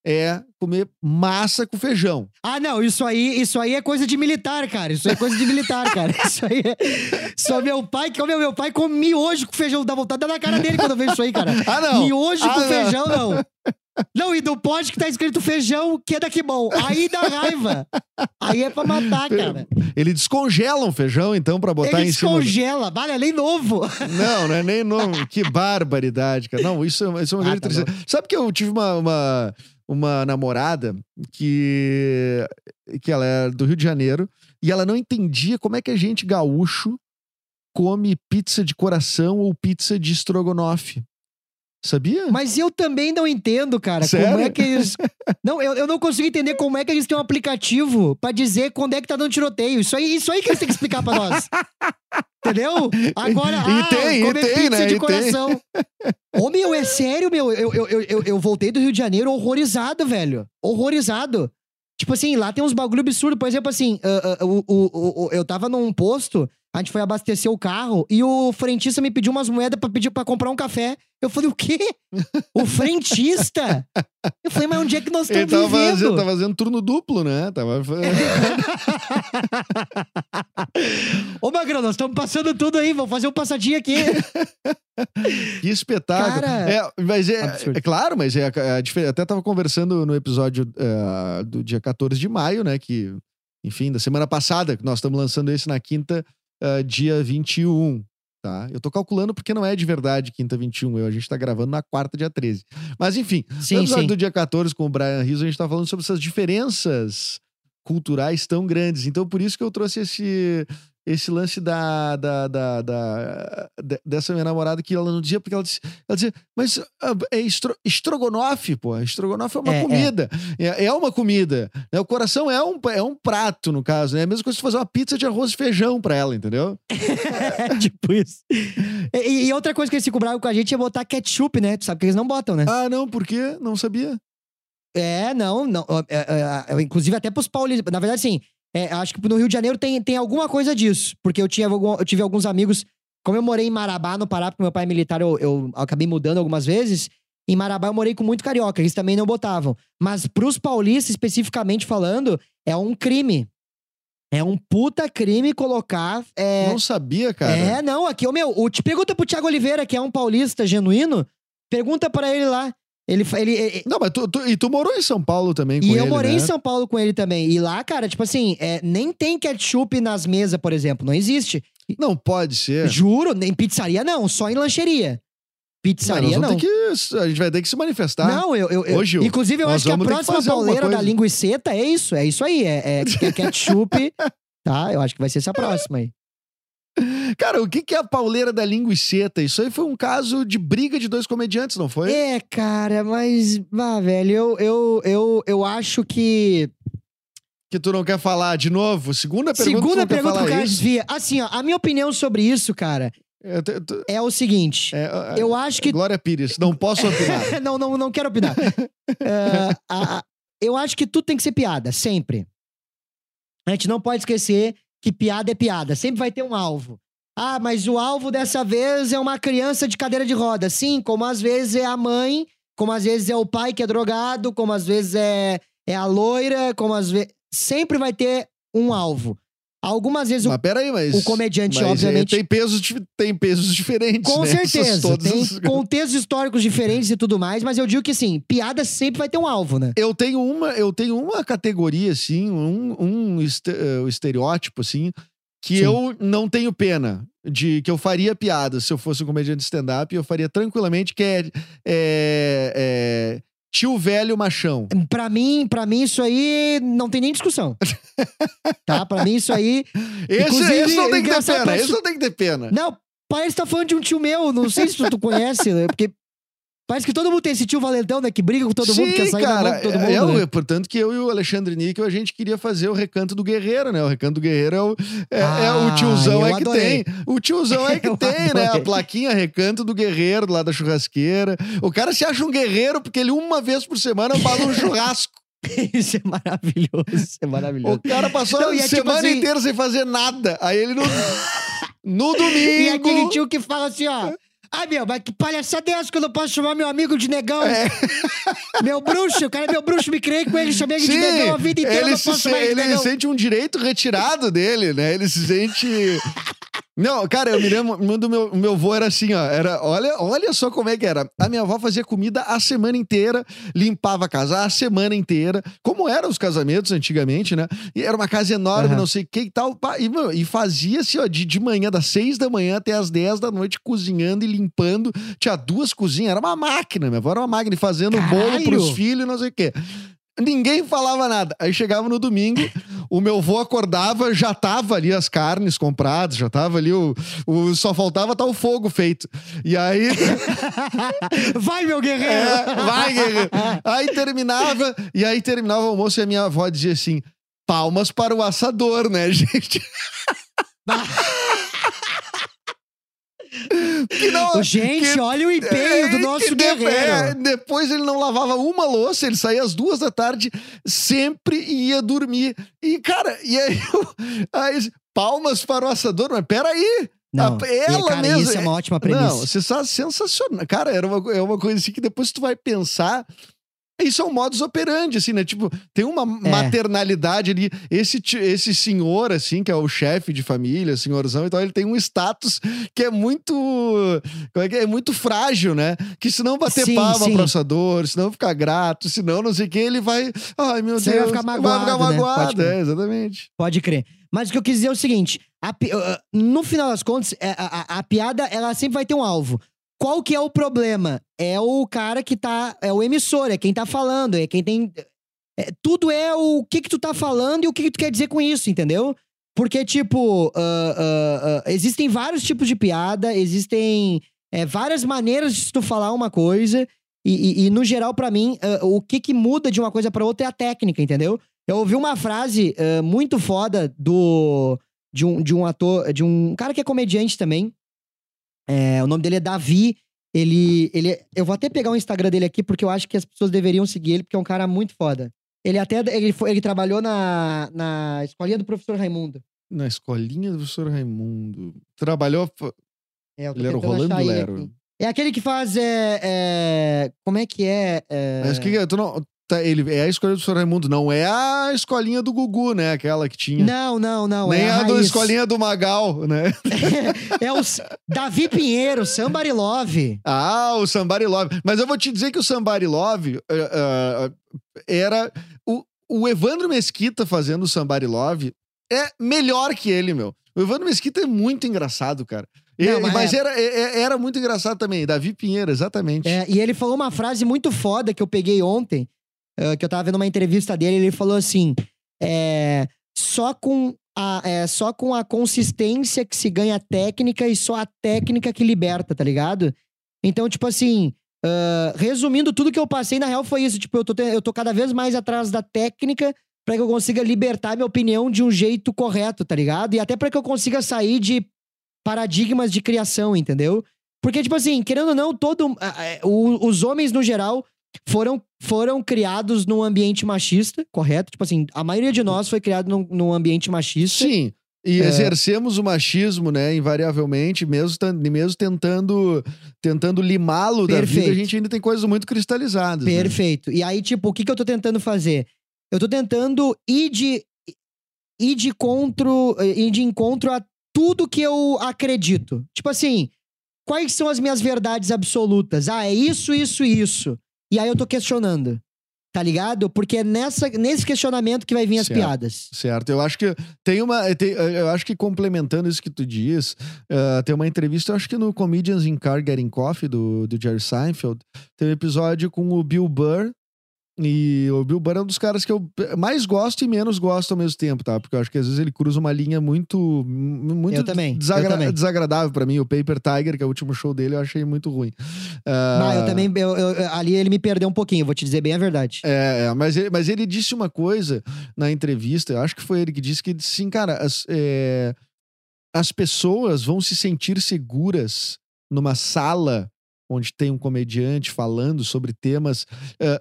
é comer massa com feijão. Ah, não, isso aí, isso aí é coisa de militar, cara. Isso aí é coisa de militar, cara. Isso aí é. Só meu pai, que meu, meu pai come miojo com feijão. Dá vontade na cara dele quando eu vejo isso aí, cara. Ah, não. Miojo Ah, com não. feijão, não. Não, e do pote que tá escrito feijão, que é daqui bom. Aí dá raiva. Aí é pra matar, cara. Ele descongela um feijão, então, pra botar Ele em cima. descongela. Vale, é nem novo. Não, não é nem novo. Que barbaridade, cara. Não, isso, é- isso é uma Ah, grande tá tristeza. Sabe que eu tive uma, uma, uma namorada que, que ela é do Rio de Janeiro e ela não entendia como é que a gente gaúcho come pizza de coração ou pizza de estrogonofe. Sabia? Mas eu também não entendo, cara, como Sério? é que eles. Não, eu, eu não consigo entender como é que eles têm um aplicativo pra dizer quando é que tá dando tiroteio. Isso aí, isso aí que eles têm que explicar pra nós. Entendeu? Agora, E ah, tem, comer tem, pizza né? de E tem. coração. Ô, meu, é sério, meu. Eu, eu, eu, eu, eu voltei do Rio de Janeiro horrorizado, velho. Horrorizado. Tipo assim, lá tem uns bagulho absurdo. Por exemplo, assim, o, o- o- eu tava num posto, a gente foi abastecer o carro e o frentista me pediu umas moedas pra, pedir, pra comprar um café. Eu falei, o quê? O frentista? Eu falei, mas onde é que nós Ele estamos tava vivendo? fazendo, tava fazendo turno duplo, né? Tava... Ô, Magrão, nós estamos passando tudo aí, vamos fazer um passadinho aqui. Que espetáculo. Cara, é, mas é, absurdo. é claro, mas é. Até tava conversando no episódio eh, do dia 14 de maio, né? Que, enfim, da semana passada, que nós estamos lançando esse na quinta, eh, dia 21. Tá? Eu tô calculando porque não é de verdade quinta 21. Eu, a gente tá gravando na quarta, dia 13. Mas enfim, no Sim, episódio sim. do dia 14 com o Brian Rizzo, a gente tá falando sobre essas diferenças culturais tão grandes. Então, por isso que eu trouxe esse, esse lance da, da, da, da- de- dessa minha namorada que ela não dizia, porque ela, disse, ela dizia, mas ah, é estro, estrogonofe, pô. Estrogonofe é uma É, é. comida. É, é uma comida. né? O coração é um, é um prato, no caso. né? É a mesma coisa que você fazer uma pizza de arroz e feijão pra ela, entendeu? É tipo isso. E, e outra coisa que eles se cobraram com a gente é botar ketchup, né? Tu sabe que eles não botam, né? Ah, não, por quê? Não sabia. É, não, não. é, é, é, inclusive até pros paulistas. Na verdade, sim. É, acho que no Rio de Janeiro tem, tem alguma coisa disso. Porque eu, tinha, eu tive alguns amigos. Como eu morei em Marabá, no Pará, porque meu pai é militar, eu, eu acabei mudando algumas vezes. Em Marabá eu morei com muito carioca, eles também não botavam. Mas pros paulistas, especificamente falando, é um crime. É um puta crime colocar. É, Não sabia, cara. é, não, aqui, ô meu, o, te pergunta pro Thiago Oliveira, que é um paulista genuíno, pergunta pra ele lá. Ele, ele, ele- Não, mas tu, tu- e tu morou em São Paulo também com e ele, eu morei né? em São Paulo com ele também. E lá, cara, tipo assim, é, nem tem ketchup nas mesas, por exemplo. Não existe. Não pode ser. Juro, em pizzaria não, só em lancheria. Pizzaria não. ter que, a gente vai ter que se manifestar. Não, eu, eu, eu- Ô, Gil, inclusive eu acho que a que próxima alguma pauleira da linguiceta é isso, é isso aí, é, é, é ketchup, tá? Eu acho que vai ser essa próxima aí. Cara, o que, que é a pauleira da linguiceta? Isso aí foi um caso de briga de dois comediantes, não foi? É, cara, mas, ah, velho, eu, eu, eu, eu acho que Que tu não quer falar de novo? Segunda pergunta Segunda tu não quer pergunta que o desvia. Assim, ó, a minha opinião sobre isso, cara, te- tu- é o seguinte. é, é, Eu acho que Glória Pires, não posso opinar. não, não, não quero opinar. É, a- a- eu acho que tudo tem que ser piada, sempre. A gente não pode esquecer que piada é piada. Sempre vai ter um alvo. Ah, mas o alvo dessa vez é uma criança de cadeira de roda. Sim, como às vezes é a mãe, como às vezes é o pai que é drogado, como às vezes é, é a loira, como às vezes. Sempre vai ter um alvo. Algumas vezes o, mas peraí, mas. o comediante, mas, é, obviamente. tem, pesos, tem pesos diferentes. Com né? Certeza. todas Tem as- contextos históricos diferentes e tudo mais, mas eu digo que assim, piada sempre vai ter um alvo, né? Eu tenho uma, eu tenho uma categoria, assim, um, um eh, estereótipo, assim, que Sim. eu não tenho pena. De que eu faria piada se eu fosse um comediante de stand-up, eu faria tranquilamente, que é, é- é tio velho machão. Pra mim, para mim isso aí não tem nem discussão. tá? Pra mim isso aí, Esse, esse não tem que ter pena, parece- esse não tem que ter pena. não, parece que tá falando de um tio meu, não sei se tu, tu conhece, né? porque parece que todo mundo tem esse tio valentão, né, que briga com todo mundo, Sim, quer sair mão cara, com todo é- mundo. é, né? portanto que eu e o Alexandre Níquel, a gente queria fazer o Recanto do Guerreiro, né? O Recanto do Guerreiro é o, é, é Ah, o tiozão eu é que adorei. tem. O tiozão é que Eu tem, né? A plaquinha Recanto do Guerreiro lá da churrasqueira. O cara se acha um guerreiro porque ele uma vez por semana faz um churrasco. Isso é maravilhoso, isso é maravilhoso. O cara passou Não, a é tipo semana assim- inteira sem fazer nada. Aí ele no, no E aquele domingo... tio que fala assim, ó. Ai, meu, mas que palhaçada é essa que eu não posso chamar meu amigo de negão? É. Meu bruxo, o cara é meu bruxo, me criei com ele, chamei ele de Sim, negão a vida inteira, ele, não se, posso chamar ele de ele sente um direito retirado dele, né? Ele se sente. Não, cara, eu me lembro do meu, meu avô era assim, ó. Era, olha, olha só como é que era. A minha avó fazia comida a semana inteira, limpava a casa a semana inteira, como eram os casamentos antigamente, né? E era uma casa enorme, Aham. não sei o que e tal. pá, E, meu, e fazia assim, ó, de, de manhã, das seis da manhã até as dez da noite, cozinhando e limpando. Tinha duas cozinhas, era uma máquina, minha avó era uma máquina, e fazendo bolo Caralho! pros filhos, não sei o quê. Ninguém falava nada. Aí chegava no domingo, o meu avô acordava, já tava ali as carnes compradas, já tava ali o. o só faltava tá o fogo feito. E aí. Vai, meu guerreiro! é, vai, guerreiro. Aí terminava, e aí terminava o almoço e a minha avó dizia assim: palmas para o assador, né, gente? não, Gente, que- olha o empenho do é, nosso que de- é, guerreiro. depois ele não lavava uma louça, ele saía às duas da tarde, sempre ia dormir. E, cara, e aí, eu- aí palmas para o assador, mas peraí. Não, a- ela cara, isso é uma ótima premissa. Não, você sensacional. Cara, era uma, é uma coisa assim que depois tu vai pensar. Isso é um modus operandi, assim, né? Tipo, tem uma É. maternalidade ali. Esse, esse senhor, assim, que é o chefe de família, senhorzão e tal, ele tem um status que é muito. Como é que é? É muito frágil, né? Que se não bater Sim, palma sim. pro assador, se não ficar grato, se não não sei o que, ele vai. Ai, meu Você vai Deus. ficar Vai magoado, ficar né? Pode magoado, crer. é, exatamente. Pode crer. Mas o que eu quis dizer é o seguinte: a uh, no final das contas, é, a, a- a piada ela sempre vai ter um alvo. Qual que é o problema? É o cara que tá. É o emissor, é quem tá falando, é quem tem. é, tudo é o que que tu tá falando e o que, que tu quer dizer com isso, entendeu? Porque, tipo, ah, ah, ah, existem vários tipos de piada, existem é, várias maneiras de tu falar uma coisa. E, e- e, no geral, pra mim, o que que muda de uma coisa pra outra é a técnica, entendeu? Eu ouvi uma frase muito foda do de um, de um ator, de um cara que é comediante também. É, o nome dele é Davi. Ele, ele, eu vou até pegar o Instagram dele aqui porque eu acho que as pessoas deveriam seguir ele porque é um cara muito foda. Ele até ele, foi, ele trabalhou na, na escolinha do professor Raimundo. Na escolinha do professor Raimundo. Trabalhou. É, Ele era o Rolando Lero. É aquele que faz. É, é, como é que é? é... Mas que que é? Tu não, tá, ele é a escolinha do professor Raimundo, não é a escolinha do Gugu, né? Aquela que tinha. Não, não, não. Nem é a, a, do escolinha do Magal, né? é o Davi Pinheiro, Somebody Love. Ah, o Somebody Love. Mas eu vou te dizer que o Somebody Love eh, eh, era. O, o Evandro Mesquita fazendo o Somebody Love é melhor que ele, meu. O Evandro Mesquita é muito engraçado, cara. Não, mas mas é- era, é- era muito engraçado também. Davi Pinheiro, exatamente. É, e ele falou uma frase muito foda que eu peguei ontem, eh, que eu tava vendo uma entrevista dele, ele falou assim: é, só com a, é, só com a consistência que se ganha técnica e só a técnica que liberta, tá ligado? Então, tipo assim, ah, resumindo, tudo que eu passei, na real, foi isso. Tipo, eu tô, eu tô cada vez mais atrás da técnica pra que eu consiga libertar minha opinião de um jeito correto, tá ligado? E até pra que eu consiga sair de paradigmas de criação, entendeu? Porque, tipo assim, querendo ou não, todo. ah, é, o- os homens, no geral, foram, foram criados num ambiente machista, correto? Tipo assim, a maioria de nós foi criado num, num ambiente machista. Sim. E É. exercemos o machismo, né, invariavelmente, mesmo, mesmo tentando, tentando limá-lo da vida, a gente ainda tem coisas muito cristalizadas. né? Perfeito. E aí, tipo, o que, que eu tô tentando fazer? Eu tô tentando ir de, ir de, encontro, ir de encontro a tudo que eu acredito. Tipo assim, quais são as minhas verdades absolutas? Ah, é isso, isso e isso. E aí eu tô questionando. Tá ligado? Porque é nessa, nesse questionamento que vai vir as Certo. piadas. Certo, eu acho que tem uma. tem- eu acho que complementando isso que tu diz, ah, tem uma entrevista, eu acho que no Comedians in Car Getting Coffee, do, do Jerry Seinfeld, tem um episódio com o Bill Burr. E o Bill Burr é um dos caras que eu mais gosto e menos gosto ao mesmo tempo, tá? Porque eu acho que às vezes ele cruza uma linha muito. muito também, desagra- desagradável pra mim. O Paper Tiger, que é o último show dele, eu achei muito ruim. Ah, Ah, eu também. eu- eu- ali ele me perdeu um pouquinho, vou te dizer bem a verdade. é, é, mas, ele, mas ele disse uma coisa na entrevista, eu acho que foi ele que disse que, sim, cara, as, é, as pessoas vão se sentir seguras numa sala onde tem um comediante falando sobre temas ah,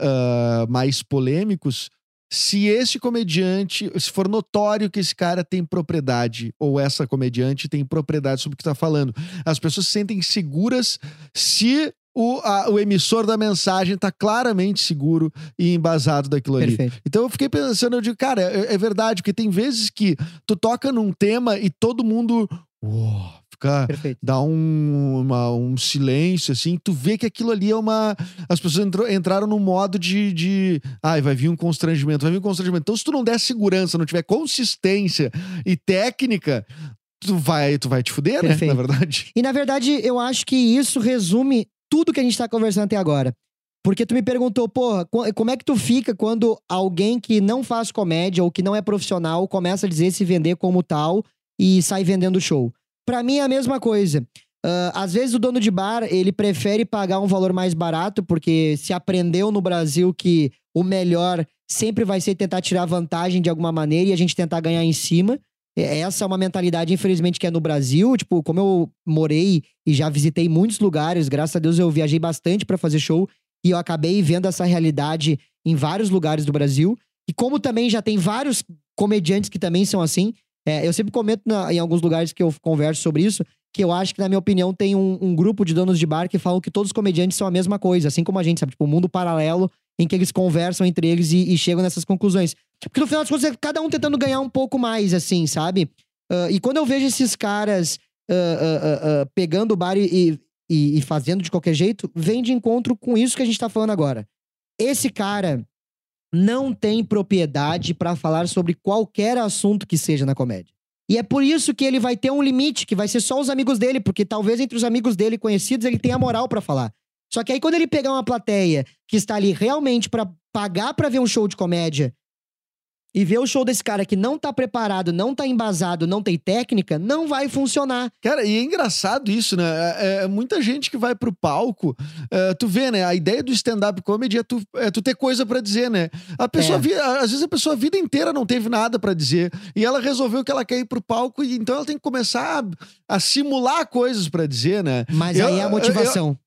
ah, mais polêmicos, se esse comediante, se for notório que esse cara tem propriedade, ou essa comediante tem propriedade sobre o que está falando. As pessoas se sentem seguras se o, a- o emissor da mensagem está claramente seguro e embasado daquilo ali. Perfeito. Então eu fiquei pensando, eu digo, cara, é, é verdade, porque tem vezes que tu toca num tema e todo mundo uou, Perfeito. dá um, uma- um silêncio, assim, tu vê que aquilo ali é uma. As pessoas entrou- entraram num modo de, de. Ai, vai vir um constrangimento, vai vir um constrangimento. Então, se tu não der segurança, não tiver consistência e técnica, tu vai, tu vai te fuder, né? Perfeito. Na verdade. E na verdade, eu acho que isso resume tudo que a gente tá conversando até agora. Porque tu me perguntou, porra, co- como é que tu fica quando alguém que não faz comédia ou que não é profissional começa a dizer se vender como tal e sai vendendo show? Pra mim é a mesma coisa. Ah, às vezes o dono de bar, ele prefere pagar um valor mais barato, porque se aprendeu no Brasil que o melhor sempre vai ser tentar tirar vantagem de alguma maneira e a gente tentar ganhar em cima. Essa é uma mentalidade, infelizmente, que é no Brasil. Tipo, como eu morei e já visitei muitos lugares, graças a Deus eu viajei bastante pra fazer show e eu acabei vendo essa realidade em vários lugares do Brasil. E como também já tem vários comediantes que também são assim, é, eu sempre comento na- em alguns lugares que eu converso sobre isso, que eu acho que, na minha opinião, tem um, um grupo de donos de bar que falam que todos os comediantes são a mesma coisa, assim como a gente, sabe? Tipo, um mundo paralelo em que eles conversam entre eles e, e chegam nessas conclusões. Porque no final das contas é cada um tentando ganhar um pouco mais, assim, sabe? Ah, e quando eu vejo esses caras ah, ah, pegando o bar e, e- e fazendo de qualquer jeito, vem de encontro com isso que a gente tá falando agora. Esse cara não tem propriedade pra falar sobre qualquer assunto que seja na comédia. E é por isso que ele vai ter um limite, que vai ser só os amigos dele, porque talvez entre os amigos dele conhecidos ele tenha moral pra falar. Só que aí quando ele pegar uma plateia que está ali realmente pra pagar pra ver um show de comédia e ver o show desse cara que não tá preparado, não tá embasado, não tem técnica, não vai funcionar. Cara, e é engraçado isso, né? É, é muita gente que vai pro palco. é, tu vê, né? A ideia do stand-up comedy é tu, é tu ter coisa pra dizer, né? A pessoa, É. vi- às vezes a pessoa a vida inteira não teve nada pra dizer. E ela resolveu que ela quer ir pro palco, e então ela tem que começar a, a simular coisas pra dizer, né? Mas Eu- aí é a motivação. Eu, eu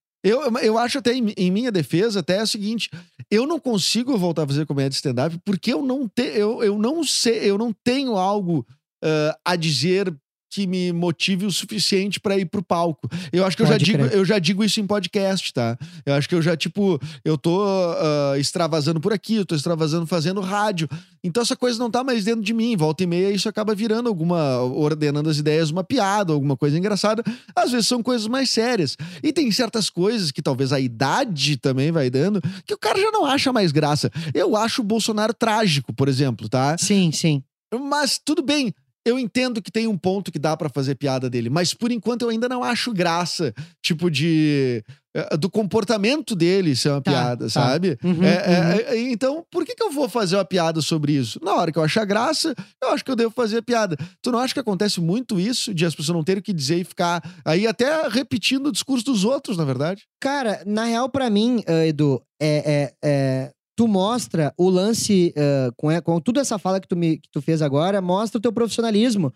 acho até, em, em minha defesa, até é o seguinte: eu não consigo voltar a fazer comédia stand-up porque eu não, te, eu, eu não sei, eu não tenho algo ah, a dizer que me motive o suficiente pra ir pro palco. Eu acho que eu já, Pode digo, crer. eu já digo isso em podcast, tá? Eu acho que eu já, tipo, eu tô ah, extravasando por aqui, eu tô extravasando fazendo rádio. Então essa coisa não tá mais dentro de mim. Volta e meia, isso acaba virando alguma. ordenando as ideias, uma piada, alguma coisa engraçada. Às vezes são coisas mais sérias. E tem certas coisas que talvez a idade também vai dando, que o cara já não acha mais graça. Eu acho o Bolsonaro trágico, por exemplo, tá? Sim, sim. Mas tudo bem. Eu entendo que tem um ponto que dá pra fazer piada dele, mas por enquanto eu ainda não acho graça, tipo de eh, do comportamento dele ser uma Tá, piada, tá. sabe? Uhum, É, uhum. é, é, então, por que, que eu vou fazer uma piada sobre isso? Na hora que eu achar graça, eu acho que eu devo fazer a piada. Tu não acha que acontece muito isso, de as pessoas não terem o que dizer e ficar aí até repetindo o discurso dos outros, na verdade? Cara, na real, pra mim, ah, Edu, é, é- é, tu mostra o lance ah, com, com tudo essa fala que tu, me, que tu fez agora, mostra o teu profissionalismo.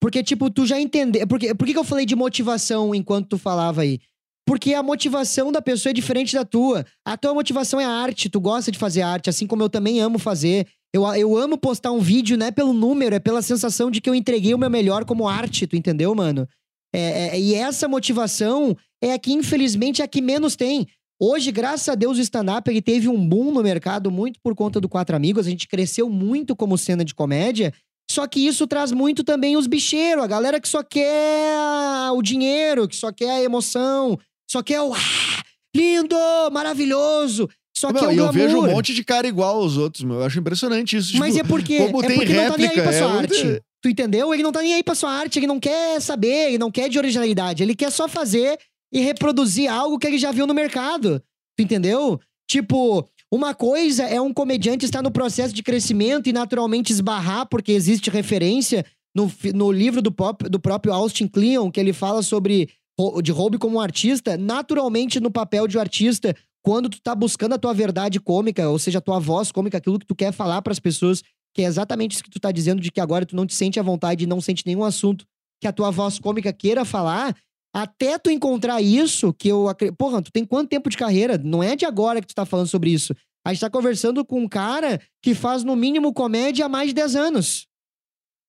Porque, tipo, tu já entendeu. Porque, por que, que eu falei de motivação enquanto tu falava aí? Porque a motivação da pessoa é diferente da tua. A tua motivação é a arte, tu gosta de fazer arte, assim como eu também amo fazer. Eu, eu amo postar um vídeo, não é pelo número, é pela sensação de que eu entreguei o meu melhor como arte, tu entendeu, mano? É, é, e essa motivação é a que, infelizmente, é a que menos tem. Hoje, graças a Deus, o stand-up ele teve um boom no mercado muito por conta do Quatro Amigos. A gente cresceu muito como cena de comédia. Só que isso traz muito também os bicheiros, a galera que só quer o dinheiro, que só quer a emoção, só quer o ah, lindo, maravilhoso. Só que é o e eu glamour. vejo um monte de cara igual aos outros, meu. Eu acho impressionante isso. Mas tipo, é porque, é porque não tá nem aí réplica, pra sua é arte. muito- Tu entendeu? Ele não tá nem aí pra sua arte, ele não quer saber, ele não quer de originalidade. Ele quer só fazer e reproduzir algo que ele já viu no mercado. Tu entendeu? Tipo, uma coisa é um comediante estar no processo de crescimento e naturalmente esbarrar, porque existe referência no, no livro do, pop- do próprio Austin Kleon, que ele fala sobre de Roube como um artista, naturalmente no papel de artista, quando tu tá buscando a tua verdade cômica, ou seja, a tua voz cômica, aquilo que tu quer falar pras pessoas, que é exatamente isso que tu tá dizendo, de que agora tu não te sente à vontade e não sente nenhum assunto que a tua voz cômica queira falar, até tu encontrar isso, que eu acredito. Porra, tu tem quanto tempo de carreira? Não é de agora que tu tá falando sobre isso. A gente tá conversando com um cara que faz no mínimo comédia há mais de 10 anos.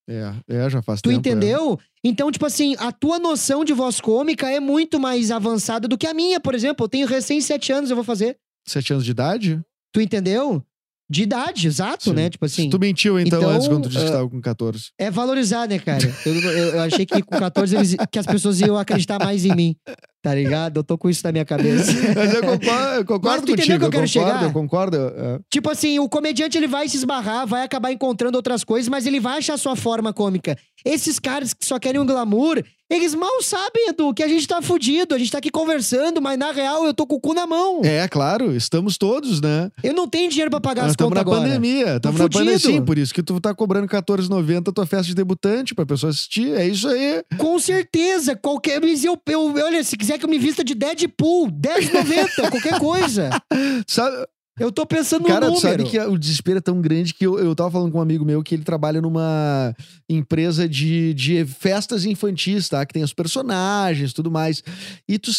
É, é, já faz Tu tempo. é. entendeu? Então, tipo assim, a tua noção de voz cômica é muito mais avançada do que a minha, por exemplo. Eu tenho recém 7 anos, eu vou fazer. Sete anos de idade? Tu entendeu? De idade, exato, Sim. né? Tipo assim. Tu mentiu, então, Então, antes, quando tu disse que ah, tava com 14. É valorizar, né, cara? Eu, eu- eu achei que com 14 eles- que as pessoas iam acreditar mais em mim. Tá ligado? Eu tô com isso na minha cabeça. Mas eu concordo, eu concordo Mas tu entendeu contigo. que eu quero concordo, chegar? eu concordo. é. Tipo assim, o comediante ele vai se esbarrar, vai acabar encontrando outras coisas, mas ele vai achar sua forma cômica. Esses caras que só querem um glamour, eles mal sabem, Edu, que a gente tá fudido. A gente tá aqui conversando, mas na real eu tô com o cu na mão. É, claro, estamos todos, né? Eu não tenho dinheiro pra pagar Nós as estamos contas na agora. pandemia. Estamos na pandemia. Sim, por isso que tu tá cobrando R$14,90 a tua festa de debutante pra pessoa assistir. É isso aí. Com certeza, qualquer. Mas eu, eu, olha, se quiser que eu me vista de Deadpool, 10,90, qualquer coisa. Sabe, Eu tô pensando cara, no tu sabe número. que o desespero é tão grande que eu, eu tava falando com um amigo meu que ele trabalha numa empresa de, de festas infantis, tá? Que tem os personagens e tudo mais. E tu,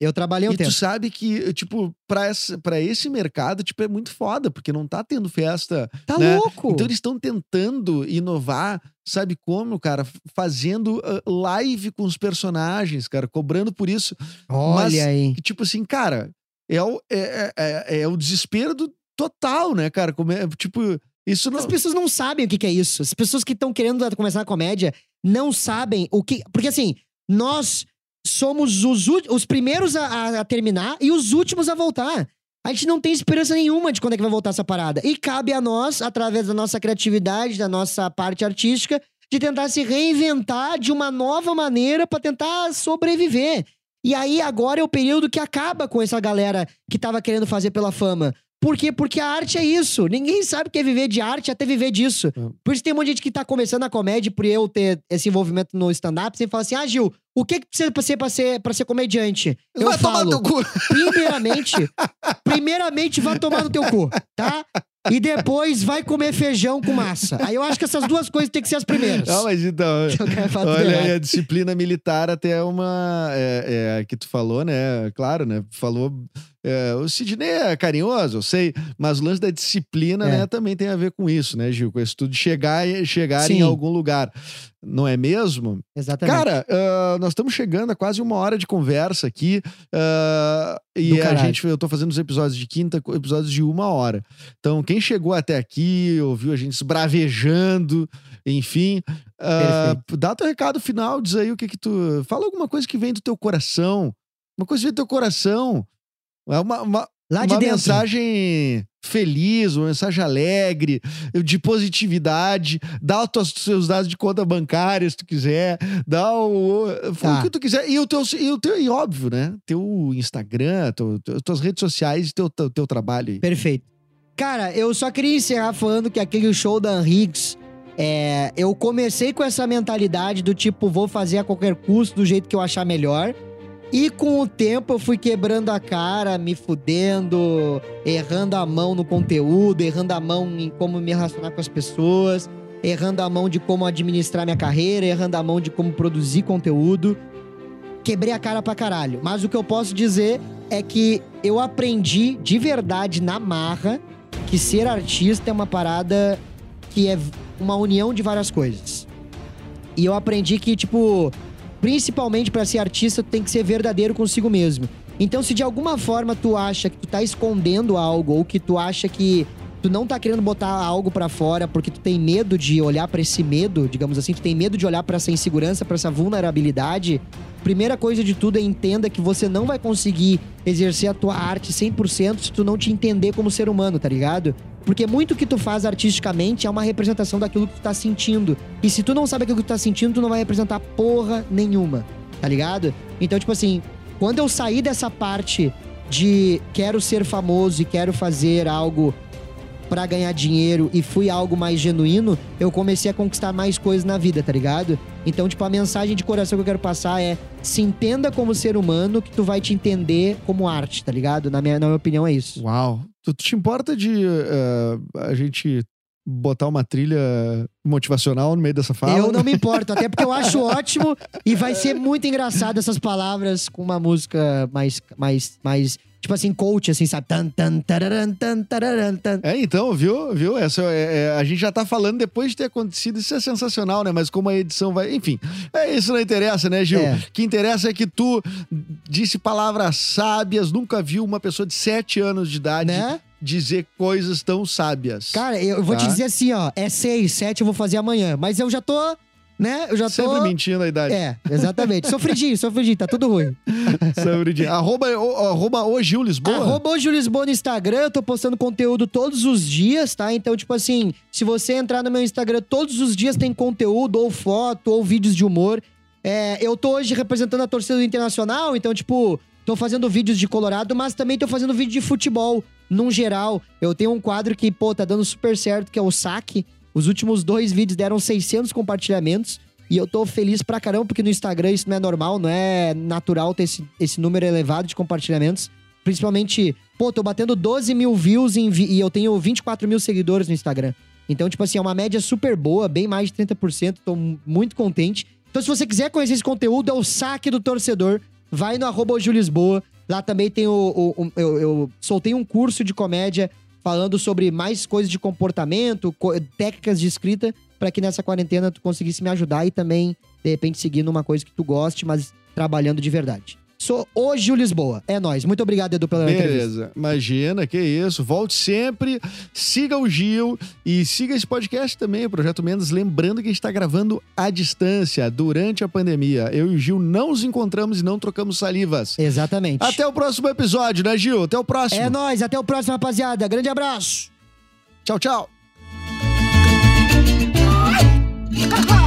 Eu trabalhei um e tempo. tu sabe que, tipo, pra, essa, pra esse mercado, tipo, é muito foda, porque não tá tendo festa Tá né? louco. Então eles estão tentando inovar, sabe como, cara? Fazendo ah, live com os personagens, cara, cobrando por isso. Olha mas- aí. Que, tipo assim, cara, é o, é, é, é o desespero do total, né, cara? Como é, tipo, isso não. As pessoas não sabem o que, que é isso. As pessoas que estão querendo começar a comédia não sabem o que. Porque assim, nós somos os, os primeiros a, a- terminar e os últimos a voltar. A gente não tem esperança nenhuma de quando é que vai voltar essa parada. E cabe a nós, através da nossa criatividade, da nossa parte artística, de tentar se reinventar de uma nova maneira pra tentar sobreviver. E aí agora é o período que acaba com essa galera que tava querendo fazer pela fama. Por quê? Porque a arte é isso. Ninguém sabe o que é viver de arte até viver disso. Hum. Por isso tem um monte de gente que tá começando a comédia, por eu ter esse envolvimento no stand-up, sempre fala assim: ah, Gil, o que, que precisa pra ser, pra ser, pra ser comediante? Eu Vai tomar falo, no teu cu. primeiramente, primeiramente vai tomar no teu cu, tá? E depois vai comer feijão com massa. Aí eu acho que essas duas coisas têm que ser as primeiras. Não, mas então. Olha aí, a disciplina militar até é uma. É, é, que tu falou, né? Claro, né? Falou. É, o Sidney é carinhoso, eu sei, mas o lance da disciplina, É. né, também tem a ver com isso, né, Gil? Com isso tudo de chegar, chegar em algum lugar. Não é mesmo? Exatamente. Cara, ah, nós estamos chegando a quase uma hora de conversa aqui. ah, e a gente, eu tô fazendo os episódios de quinta, episódios de uma hora. Então, quem chegou até aqui, ouviu a gente esbravejando, enfim. ah, dá teu recado final, diz aí o que que tu. Fala alguma coisa que vem do teu coração. Uma coisa que vem do teu coração. É uma, uma, Lá de uma dentro. mensagem feliz, uma mensagem alegre, de positividade. Dá os seus dados de conta bancária, se tu quiser. Dá o, Tá. o que tu quiser. E o teu, e, o teu, e óbvio, né? Teu Instagram, teu, tuas redes sociais, teu, teu, teu trabalho. Perfeito. Cara, eu só queria encerrar falando que aquele show da Higgs, é, eu comecei com essa mentalidade do tipo, vou fazer a qualquer custo, do jeito que eu achar melhor. E com o tempo eu fui quebrando a cara, me fudendo, errando a mão no conteúdo, errando a mão em como me relacionar com as pessoas. errando a mão de como administrar minha carreira, errando a mão de como produzir conteúdo. Quebrei a cara pra caralho. Mas o que eu posso dizer é que eu aprendi de verdade na marra que ser artista é uma parada que é uma união de várias coisas. E eu aprendi que, tipo, principalmente pra ser artista, tu tem que ser verdadeiro consigo mesmo. Então, se de alguma forma tu acha que tu tá escondendo algo ou que tu acha que tu não tá querendo botar algo pra fora porque tu tem medo de olhar pra esse medo, digamos assim, tu tem medo de olhar pra essa insegurança, pra essa vulnerabilidade, primeira coisa de tudo é entenda que você não vai conseguir exercer a tua arte 100% se tu não te entender como ser humano, tá ligado? Porque muito que tu faz artisticamente é uma representação daquilo que tu tá sentindo. E se tu não sabe aquilo que tu tá sentindo, tu não vai representar porra nenhuma, tá ligado? Então, tipo assim, quando eu saí dessa parte de quero ser famoso e quero fazer algo pra ganhar dinheiro e fui algo mais genuíno, eu comecei a conquistar mais coisas na vida, tá ligado? Então, tipo, a mensagem de coração que eu quero passar é se entenda como ser humano que tu vai te entender como arte, tá ligado? Na minha, na minha opinião é isso. Uau. Tu, te importa de eh, a gente botar uma trilha motivacional no meio dessa fala? Eu não me importo, até porque eu acho ótimo e vai ser muito engraçado essas palavras com uma música mais, mais, mais tipo assim, coach, assim, sabe? Tan, tan, tararan, tan, tararan, tan. É, então, viu? viu? Essa, é, é, a gente já tá falando depois de ter acontecido. Isso é sensacional, né? Mas como a edição vai. Enfim, é isso não interessa, né, Gil? É. O que interessa é que tu disse palavras sábias, nunca viu uma pessoa de sete anos de idade Né? dizer coisas tão sábias. Cara, eu vou te Tá. dizer assim, ó, é seis, sete eu vou fazer amanhã, mas eu já tô, né? Eu já tô Sempre mentindo a idade. É, exatamente. Sofridinho, sofridinho, tá tudo ruim. De... arroba, o, arroba o Gil Lisboa. Arroba o Gil Lisboa no Instagram, eu tô postando conteúdo todos os dias, tá? Então, tipo assim, se você entrar no meu Instagram, todos os dias tem conteúdo, ou foto, ou vídeos de humor. É, eu tô hoje representando a torcida do Internacional, então, tipo, tô fazendo vídeos de Colorado, mas também tô fazendo vídeo de futebol, num geral. Eu tenho um quadro que, pô, tá dando super certo, que é o saque. Os últimos dois vídeos deram 600 compartilhamentos. E eu tô feliz pra caramba, porque no Instagram isso não é normal, não é natural ter esse, esse número elevado de compartilhamentos. Principalmente, pô, tô batendo 12 mil views vi- e eu tenho 24 mil seguidores no Instagram. Então, tipo assim, é uma média super boa, bem mais de 30%. Tô mu- muito contente. Então, se você quiser conhecer esse conteúdo, é o saque do torcedor. Vai no arroba. Lá também tem o. o- o- eu, eu soltei um curso de comédia falando sobre mais coisas de comportamento, co- técnicas de escrita, pra que nessa quarentena tu conseguisse me ajudar e também, de repente, seguir numa coisa que tu goste, mas trabalhando de verdade. Sou o Gil Lisboa. É nóis. Muito obrigado, Edu, pela entrevista. Beleza, imagina, que isso. Volte sempre, siga o Gil e siga esse podcast também, o Projeto Mendes. Lembrando que a gente está gravando à distância, durante a pandemia. Eu e o Gil não nos encontramos e não trocamos salivas. Exatamente. Até o próximo episódio, né, Gil? Até o próximo. É nóis. Até o próximo, rapaziada. Grande abraço. Tchau, tchau. Ha ha!